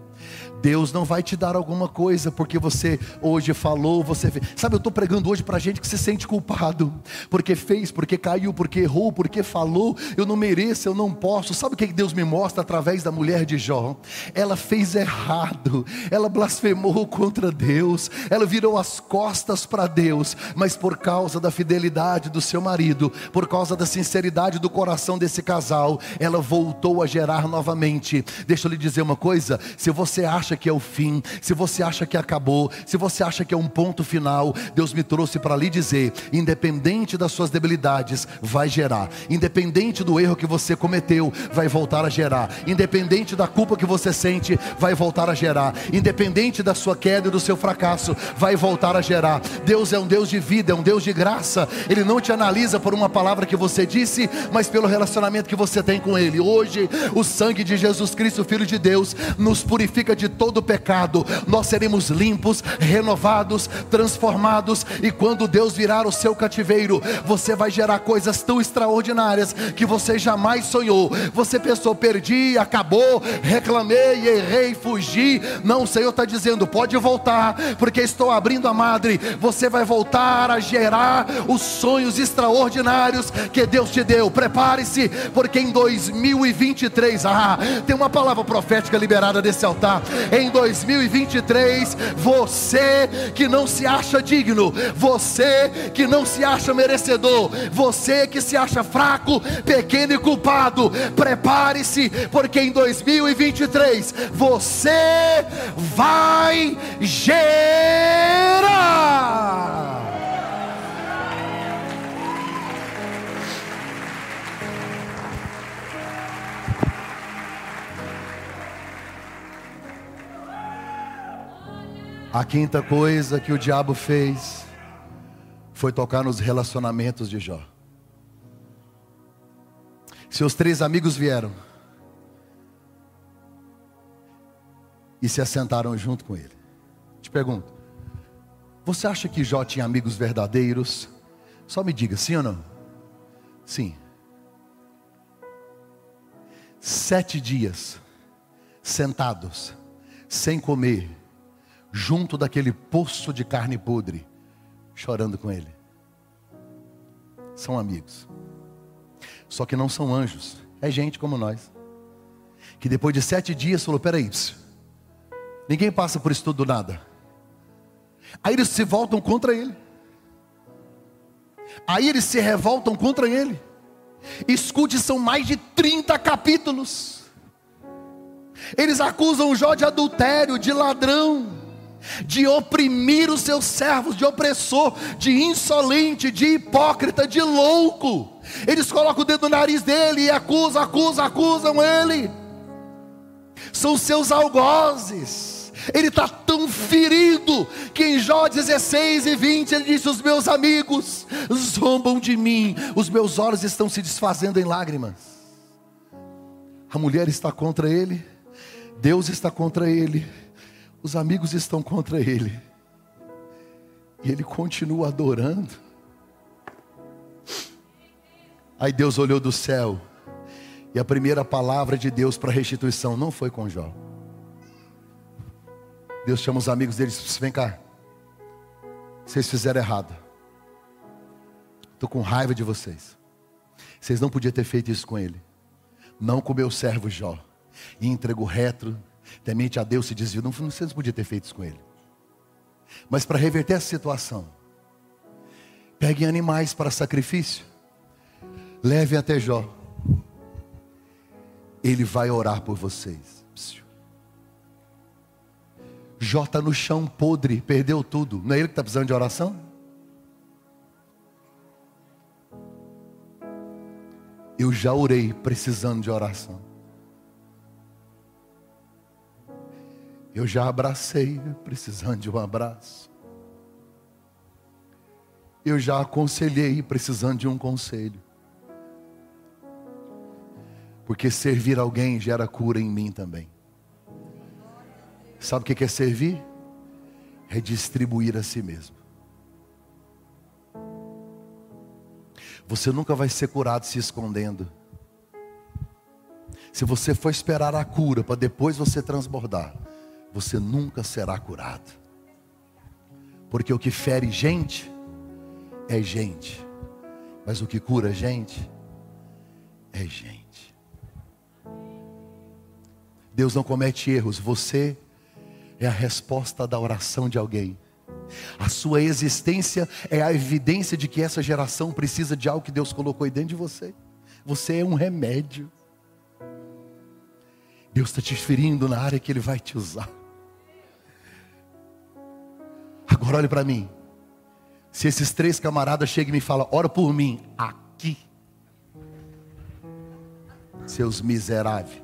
Deus não vai te dar alguma coisa porque você hoje falou, você fez. Sabe, eu estou pregando hoje para gente que se sente culpado, porque fez, porque caiu, porque errou, porque falou, eu não mereço, eu não posso. Sabe o que Deus me mostra através da mulher de Jó? Ela fez errado, ela blasfemou contra Deus, ela virou as costas para Deus, mas por causa da fidelidade do seu marido, por causa da sinceridade do coração desse casal, ela voltou a gerar novamente. Deixa eu lhe dizer uma coisa: se você acha acha que é o fim, se você acha que acabou, se você acha que é um ponto final, Deus me trouxe para lhe dizer: independente das suas debilidades, vai gerar, independente do erro que você cometeu, vai voltar a gerar, independente da culpa que você sente, vai voltar a gerar, independente da sua queda e do seu fracasso, vai voltar a gerar. Deus é um Deus de vida, é um Deus de graça, Ele não te analisa por uma palavra que você disse, mas pelo relacionamento que você tem com Ele. Hoje, o sangue de Jesus Cristo, Filho de Deus, nos purifica de todo pecado, nós seremos limpos, renovados, transformados, e quando Deus virar o seu cativeiro, você vai gerar coisas tão extraordinárias que você jamais sonhou. Você pensou, perdi, acabou, reclamei, errei, fugi. Não, o Senhor está dizendo, pode voltar, porque estou abrindo a madre. Você vai voltar a gerar os sonhos extraordinários que Deus te deu. Prepare-se, porque em 2023, ah, tem uma palavra profética liberada desse altar em 2023, você que não se acha digno, você que não se acha merecedor, você que se acha fraco, pequeno e culpado, prepare-se, porque em 2023 você vai gerar. A quinta coisa que o diabo fez foi tocar nos relacionamentos de Jó. Seus três amigos vieram e se assentaram junto com ele. Te pergunto, você acha que Jó tinha amigos verdadeiros? Só me diga, sim ou não? Sim. Sete dias sentados, sem comer junto daquele poço de carne podre, chorando com ele. São amigos. Só que não são anjos, é gente como nós. Que depois de sete dias falou: peraí, ninguém passa por isso tudo nada. Aí eles se voltam contra ele. Aí eles se revoltam contra ele. Escute, são mais de 30 capítulos. Eles acusam Jó de adultério, de ladrão de oprimir os seus servos, de opressor, de insolente, de hipócrita, de louco. Eles colocam o dedo no nariz dele e acusam, acusam, acusam ele. São seus algozes. Ele está tão ferido que em Jó 16 e 20 ele disse: Os meus amigos zombam de mim, os meus olhos estão se desfazendo em lágrimas. A mulher está contra ele, Deus está contra ele, os amigos estão contra ele. E ele continua adorando. Aí Deus olhou do céu. E a primeira palavra de Deus para restituição não foi com Jó. Deus chama os amigos deles, vem cá. Vocês fizeram errado. Estou com raiva de vocês. Vocês não podiam ter feito isso com ele. não com meu servo Jó. E entregou retro, temente a Deus se desviou. Não, não sei se podia ter feito isso com ele. Mas para reverter essa situação, peguem animais para sacrifício, levem até Jó. Ele vai orar por vocês. Jó está no chão podre, perdeu tudo. Não é ele que está precisando de oração? Eu já orei precisando de oração. Eu já abracei precisando de um abraço. Eu já aconselhei precisando de um conselho. Porque servir alguém gera cura em mim também. Sabe o que é servir? É distribuir a si mesmo. Você nunca vai ser curado se escondendo. Se você for esperar a cura para depois você transbordar, você nunca será curado. Porque o que fere gente é gente, mas o que cura gente é gente. Deus não comete erros, você é a resposta da oração de alguém. A sua existência é a evidência de que essa geração precisa de algo que Deus colocou aí dentro de você. Você é um remédio. Deus está te ferindo na área que Ele vai te usar. Agora olhe para mim. Se esses três camaradas chegam e me falam, ora por mim, aqui. Seus miseráveis.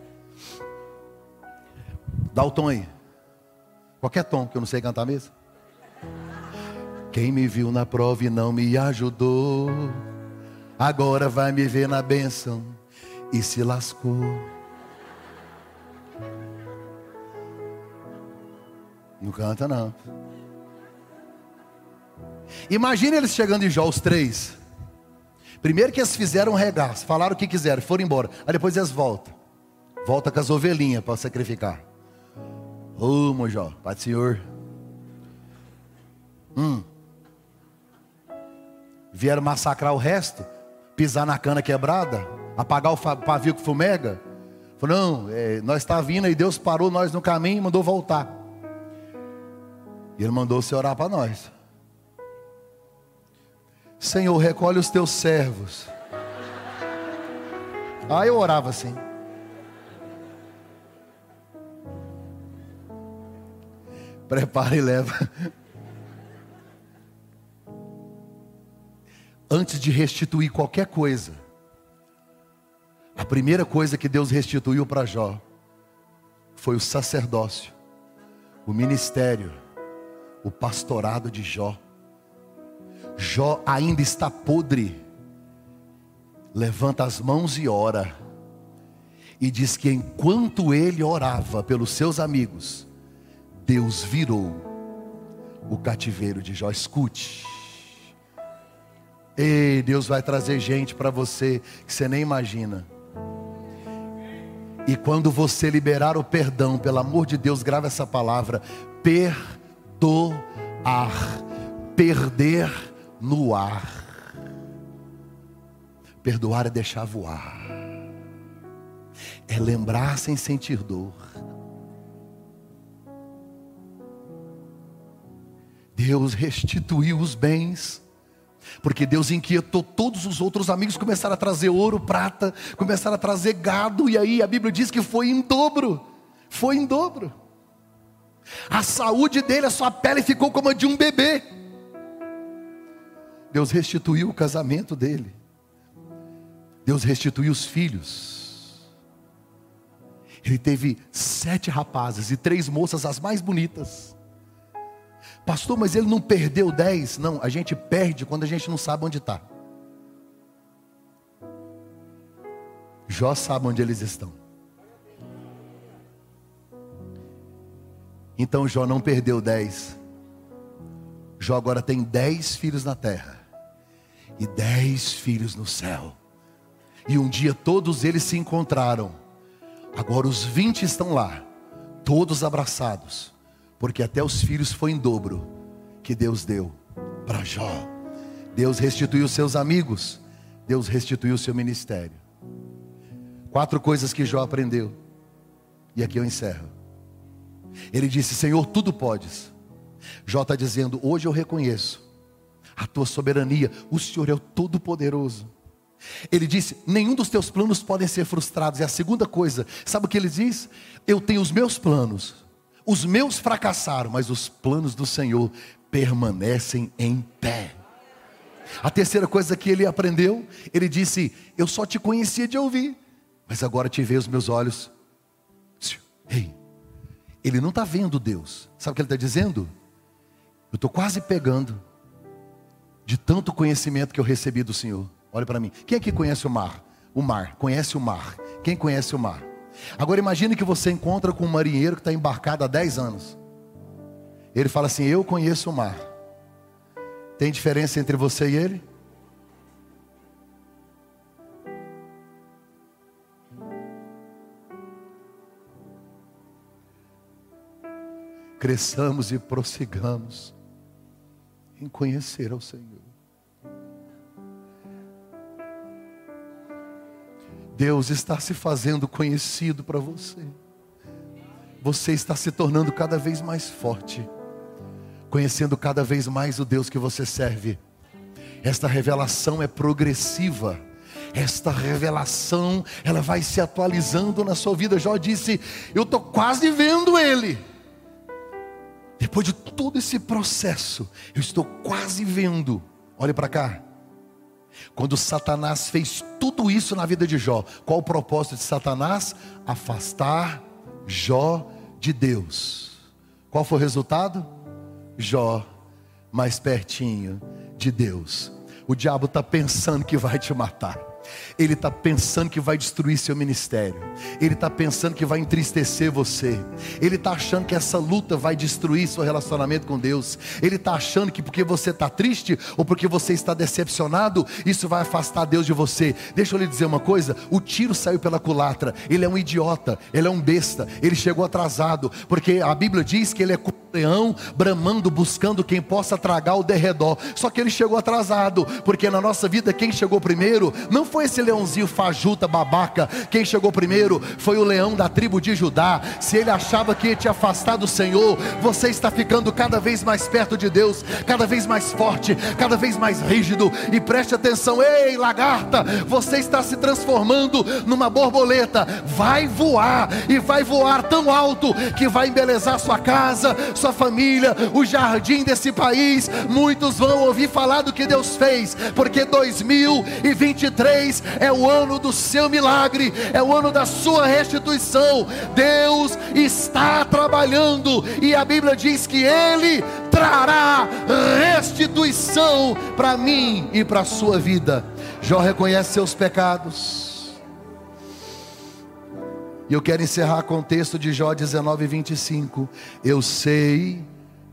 Dá o tom aí. Qualquer tom, que eu não sei cantar mesmo. Quem me viu na prova e não me ajudou, agora vai me ver na bênção e se lascou. Não canta não. Imagina eles chegando em Jó, os três. Primeiro que eles fizeram um regaço, falaram o que quiseram, foram embora. Aí depois eles voltam. Volta com as ovelhinhas para sacrificar. Ô, oh, Jó, Pai do Senhor. Hum. Vieram massacrar o resto, pisar na cana quebrada, apagar o pavio que fumega. Falou, não, é, nós está vindo e Deus parou nós no caminho e mandou voltar. E Ele mandou você orar para nós. Senhor, recolhe os teus servos. Aí eu orava assim. Prepara e leva. Antes de restituir qualquer coisa, a primeira coisa que Deus restituiu para Jó foi o sacerdócio, o ministério, o pastorado de Jó. Jó ainda está podre. Levanta as mãos e ora. E diz que enquanto ele orava pelos seus amigos, Deus virou o cativeiro de Jó. Escute. Ei, Deus vai trazer gente para você que você nem imagina. E quando você liberar o perdão, pelo amor de Deus, grava essa palavra: perdoar, perder no ar. Perdoar é deixar voar, é lembrar sem sentir dor. Deus restituiu os bens. Porque Deus inquietou todos os outros amigos, começaram a trazer ouro, prata, começaram a trazer gado, e aí a Bíblia diz que foi em dobro. Foi em dobro. A saúde dele, a sua pele ficou como a de um bebê. Deus restituiu o casamento dele. Deus restituiu os filhos. Ele teve sete rapazes e três moças, as mais bonitas. Pastor, mas ele não perdeu dez? Não, a gente perde quando a gente não sabe onde está. Jó sabe onde eles estão. Então Jó não perdeu dez. Jó agora tem dez filhos na terra e dez filhos no céu. E um dia todos eles se encontraram. Agora os vinte estão lá, todos abraçados porque até os filhos foi em dobro que Deus deu para Jó. Deus restituiu seus amigos, Deus restituiu seu ministério. Quatro coisas que Jó aprendeu. E aqui eu encerro. Ele disse: Senhor, tudo podes. Jó está dizendo: Hoje eu reconheço a tua soberania, o Senhor é o Todo-Poderoso. Ele disse: Nenhum dos teus planos podem ser frustrados. E a segunda coisa, sabe o que ele diz? Eu tenho os meus planos, os meus fracassaram, mas os planos do Senhor permanecem em pé. A terceira coisa que ele aprendeu, ele disse: Eu só te conhecia de ouvir, mas agora te vejo os meus olhos. Ei, ele não está vendo Deus, sabe o que ele está dizendo? Eu estou quase pegando de tanto conhecimento que eu recebi do Senhor. Olha para mim. Quem aqui conhece o mar? O mar, conhece o mar. Quem conhece o mar? Agora imagine que você encontra com um marinheiro que está embarcado há 10 anos. Ele fala assim: Eu conheço o mar. Tem diferença entre você e ele? Cresçamos e prossigamos em conhecer ao Senhor. Deus está se fazendo conhecido para você. Você está se tornando cada vez mais forte, conhecendo cada vez mais o Deus que você serve. Esta revelação é progressiva. Esta revelação, ela vai se atualizando na sua vida. Jó disse: Eu estou quase vendo Ele. Depois de todo esse processo, eu estou quase vendo. Olhe para cá. Quando Satanás fez tudo isso na vida de Jó, qual o propósito de Satanás? Afastar Jó de Deus. Qual foi o resultado? Jó mais pertinho de Deus. O diabo está pensando que vai te matar. Ele está pensando que vai destruir seu ministério. Ele está pensando que vai entristecer você. Ele está achando que essa luta vai destruir seu relacionamento com Deus. Ele está achando que porque você está triste ou porque você está decepcionado, isso vai afastar Deus de você. Deixa eu lhe dizer uma coisa: o tiro saiu pela culatra. Ele é um idiota, ele é um besta, ele chegou atrasado, porque a Bíblia diz que ele é leão bramando, buscando quem possa tragar o derredor. Só que ele chegou atrasado, porque na nossa vida quem chegou primeiro não foi esse leãozinho fajuta, babaca. Quem chegou primeiro foi o leão da tribo de Judá. Se ele achava que ia te afastar do Senhor, você está ficando cada vez mais perto de Deus, cada vez mais forte, cada vez mais rígido. E preste atenção, ei, lagarta, você está se transformando numa borboleta. Vai voar e vai voar tão alto que vai embelezar sua casa, sua família, o jardim desse país. Muitos vão ouvir falar do que Deus fez, porque 2023 é o ano do seu milagre, é o ano da sua restituição. Deus está trabalhando e a Bíblia diz que Ele trará restituição para mim e para a sua vida. Jó reconhece seus pecados. E eu quero encerrar com o texto de Jó 19, 25. Eu sei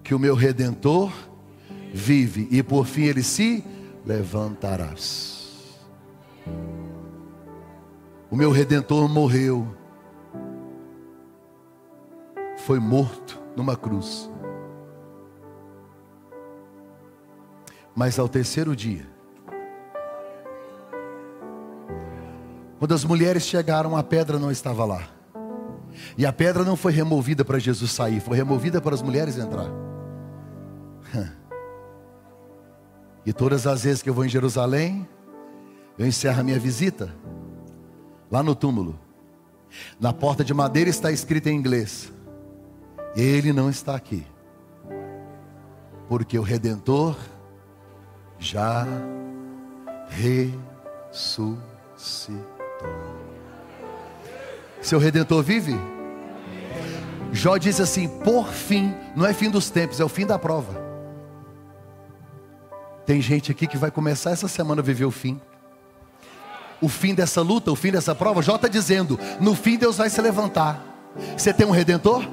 que o meu redentor vive, e por fim ele se levantará. O meu redentor morreu, foi morto numa cruz. Mas ao terceiro dia, Quando as mulheres chegaram, a pedra não estava lá. E a pedra não foi removida para Jesus sair, foi removida para as mulheres entrar. E todas as vezes que eu vou em Jerusalém, eu encerro a minha visita lá no túmulo. Na porta de madeira está escrito em inglês: Ele não está aqui, porque o Redentor já ressuscitou. Seu redentor vive? Jó diz assim: por fim, não é fim dos tempos, é o fim da prova. Tem gente aqui que vai começar essa semana a viver o fim. O fim dessa luta, o fim dessa prova, Jó está dizendo: no fim Deus vai se levantar. Você tem um redentor?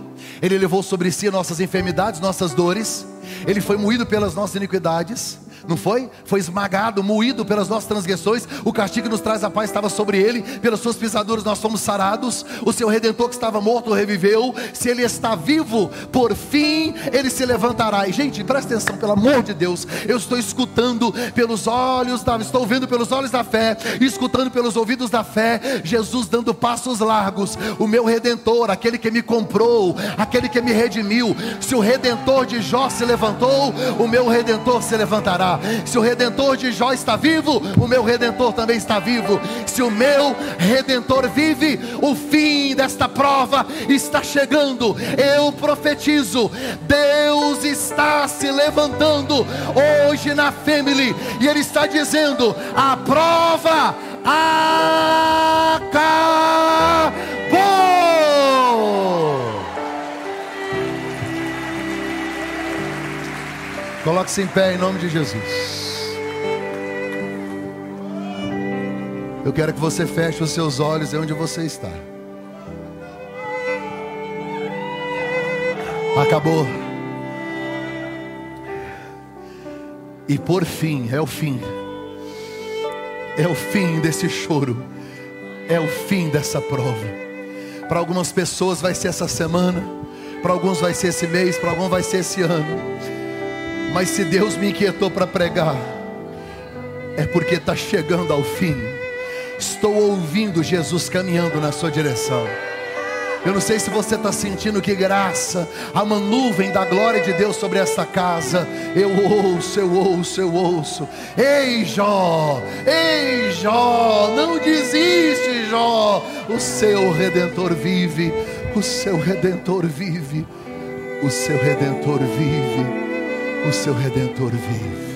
Ele levou sobre si nossas enfermidades, nossas dores. Ele foi moído pelas nossas iniquidades não foi? Foi esmagado, moído pelas nossas transgressões. O castigo que nos traz a paz estava sobre ele. Pelas suas pisaduras nós fomos sarados. O seu redentor que estava morto reviveu. Se ele está vivo, por fim ele se levantará. E gente, presta atenção, pelo amor de Deus. Eu estou escutando pelos olhos da, estou vendo pelos olhos da fé, escutando pelos ouvidos da fé, Jesus dando passos largos. O meu redentor, aquele que me comprou, aquele que me redimiu. Se o redentor de Jó se levantou, o meu redentor se levantará. Se o redentor de Jó está vivo, o meu redentor também está vivo. Se o meu redentor vive, o fim desta prova está chegando. Eu profetizo: Deus está se levantando hoje na family, e Ele está dizendo: a prova acabou. Coloque-se em pé em nome de Jesus. Eu quero que você feche os seus olhos onde você está. Acabou. E por fim, é o fim. É o fim desse choro. É o fim dessa prova. Para algumas pessoas vai ser essa semana, para alguns vai ser esse mês, para alguns vai ser esse ano. Mas se Deus me inquietou para pregar, é porque está chegando ao fim. Estou ouvindo Jesus caminhando na sua direção. Eu não sei se você está sentindo que graça, há uma nuvem da glória de Deus sobre essa casa. Eu ouço, eu ouço, eu ouço. Ei Jó, ei Jó, não desiste, Jó. O seu redentor vive, o seu redentor vive, o seu redentor vive o seu redentor vive.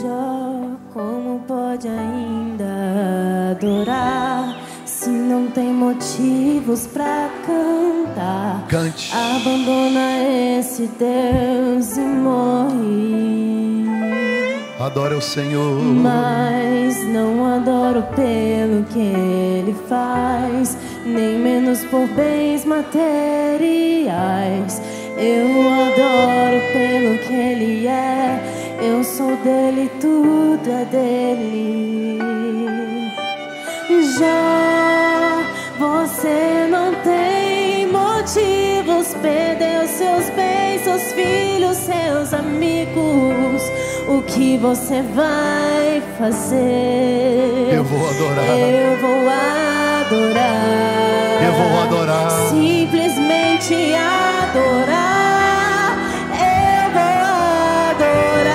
Jó, como pode ainda adorar se não tem motivos para cantar? Cante. Abandona esse Deus e morre. Adora o Senhor. Mas não adoro pelo que Ele faz, nem menos por bens materiais. Eu adoro pelo que Ele é, eu sou dele, tudo é dele. Já você não tem motivos, perdeu seus bens, seus filhos, seus amigos o que você vai fazer? Eu vou adorar. Eu vou adorar. Eu vou adorar. Simplesmente adorar. Eu vou adorar.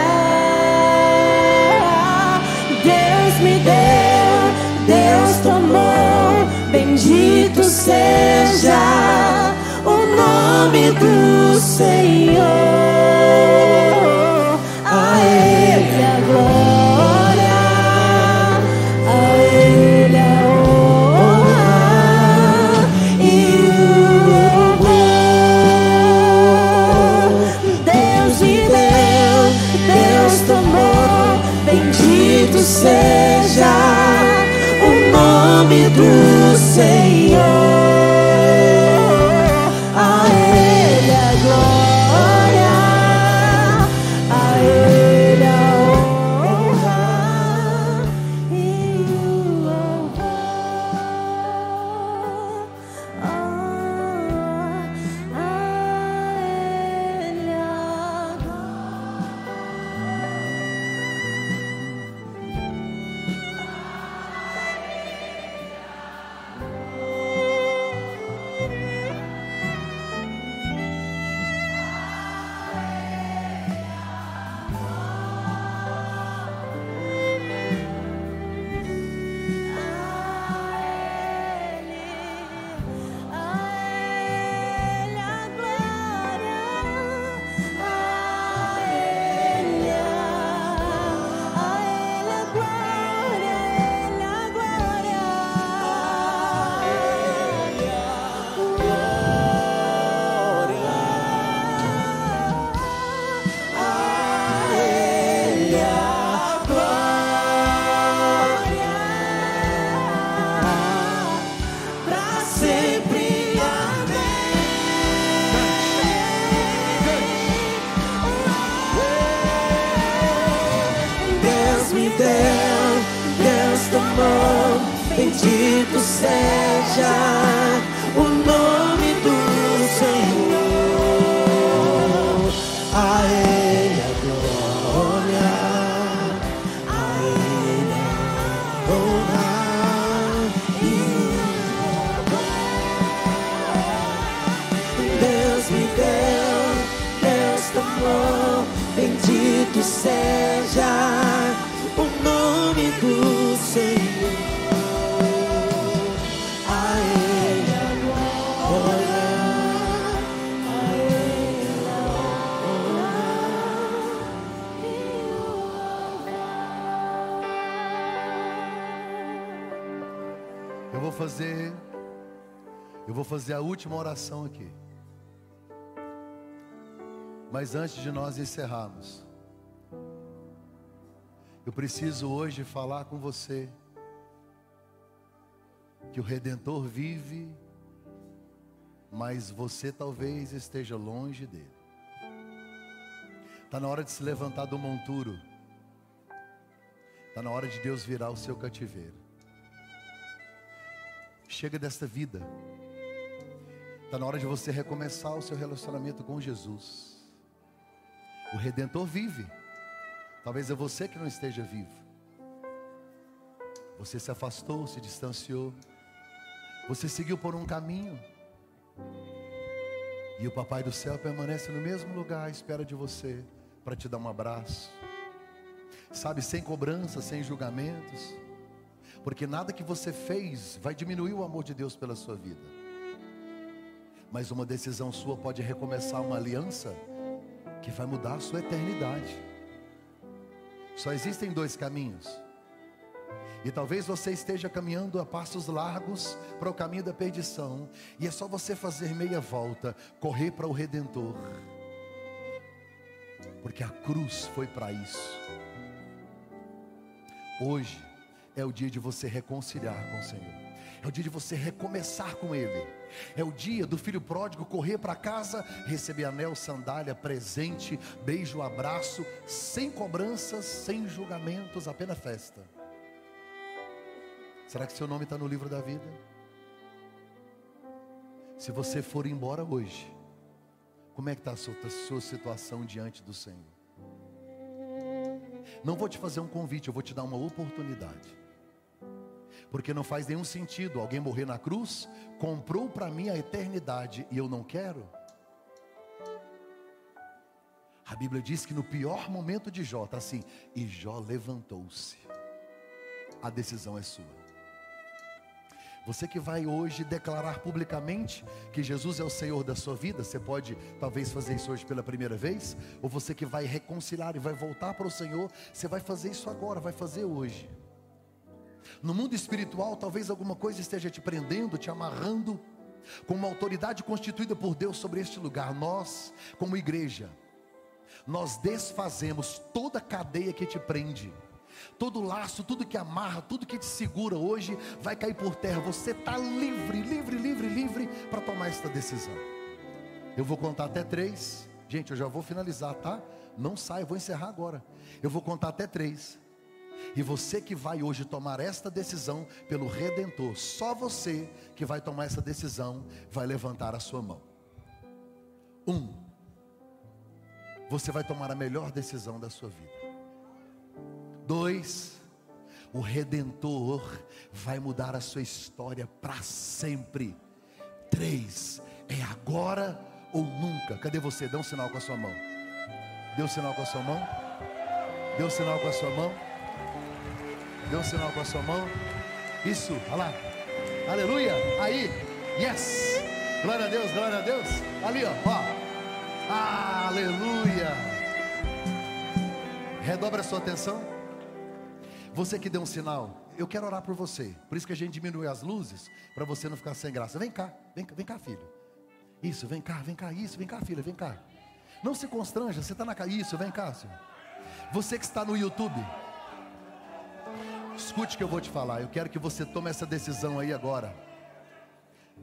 Deus me deu, Deus tomou. Bendito seja o nome do Senhor. do fazer a última oração aqui. Mas antes de nós encerrarmos, eu preciso hoje falar com você que o redentor vive, mas você talvez esteja longe dele. Está na hora de se levantar do monturo. Está na hora de Deus virar o seu cativeiro. Chega desta vida. Está na hora de você recomeçar o seu relacionamento com Jesus. O Redentor vive. Talvez é você que não esteja vivo. Você se afastou, se distanciou. Você seguiu por um caminho. E o Papai do céu permanece no mesmo lugar à espera de você para te dar um abraço. Sabe, sem cobrança, sem julgamentos. Porque nada que você fez vai diminuir o amor de Deus pela sua vida. Mas uma decisão sua pode recomeçar uma aliança que vai mudar a sua eternidade. Só existem dois caminhos. E talvez você esteja caminhando a passos largos para o caminho da perdição, e é só você fazer meia volta, correr para o redentor. Porque a cruz foi para isso. Hoje é o dia de você reconciliar com o Senhor. É o dia de você recomeçar com Ele. É o dia do filho pródigo correr para casa, receber anel, sandália, presente, beijo, abraço, sem cobranças, sem julgamentos, apenas festa. Será que seu nome está no livro da vida? Se você for embora hoje, como é que está a sua, a sua situação diante do Senhor? Não vou te fazer um convite, eu vou te dar uma oportunidade. Porque não faz nenhum sentido alguém morrer na cruz, comprou para mim a eternidade e eu não quero. A Bíblia diz que no pior momento de Jó, está assim, e Jó levantou-se. A decisão é sua. Você que vai hoje declarar publicamente que Jesus é o Senhor da sua vida, você pode talvez fazer isso hoje pela primeira vez, ou você que vai reconciliar e vai voltar para o Senhor, você vai fazer isso agora, vai fazer hoje. No mundo espiritual, talvez alguma coisa esteja te prendendo, te amarrando, com uma autoridade constituída por Deus sobre este lugar. Nós, como igreja, nós desfazemos toda cadeia que te prende. Todo laço, tudo que amarra, tudo que te segura hoje vai cair por terra. Você está livre, livre, livre, livre para tomar esta decisão. Eu vou contar até três. Gente, eu já vou finalizar, tá? Não sai, vou encerrar agora. Eu vou contar até três. E você que vai hoje tomar esta decisão pelo Redentor, só você que vai tomar essa decisão vai levantar a sua mão. Um, você vai tomar a melhor decisão da sua vida. Dois, o Redentor vai mudar a sua história para sempre. Três, é agora ou nunca. Cadê você? Dê um sinal com a sua mão. Dê um sinal com a sua mão. Dê um sinal com a sua mão. Dê um sinal com a sua mão. Isso, olha lá. Aleluia. Aí. Yes. Glória a Deus, glória a Deus. Ali, ó. ó. Aleluia. Redobra a sua atenção. Você que deu um sinal, eu quero orar por você. Por isso que a gente diminui as luzes, para você não ficar sem graça. Vem cá, vem, vem cá, filho. Isso, vem cá, vem cá, isso, vem cá, filha, vem cá. Não se constranja, você está na casa. Isso, vem cá, senhor. Você que está no YouTube, escute o que eu vou te falar. Eu quero que você tome essa decisão aí agora.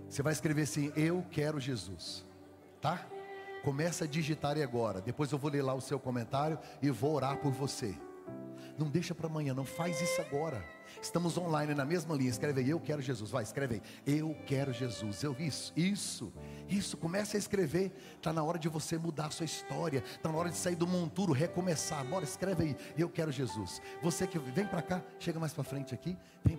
Você vai escrever assim: Eu quero Jesus, tá? Começa a digitar agora. Depois eu vou ler lá o seu comentário e vou orar por você. Não deixa para amanhã, não faz isso agora. Estamos online na mesma linha. Escreve aí, eu quero Jesus. Vai, escreve aí. Eu quero Jesus. Eu isso, isso, isso. Comece a escrever. Está na hora de você mudar a sua história. Está na hora de sair do monturo, recomeçar. Bora, escreve aí. Eu quero Jesus. Você que vem para cá, chega mais para frente aqui. Vem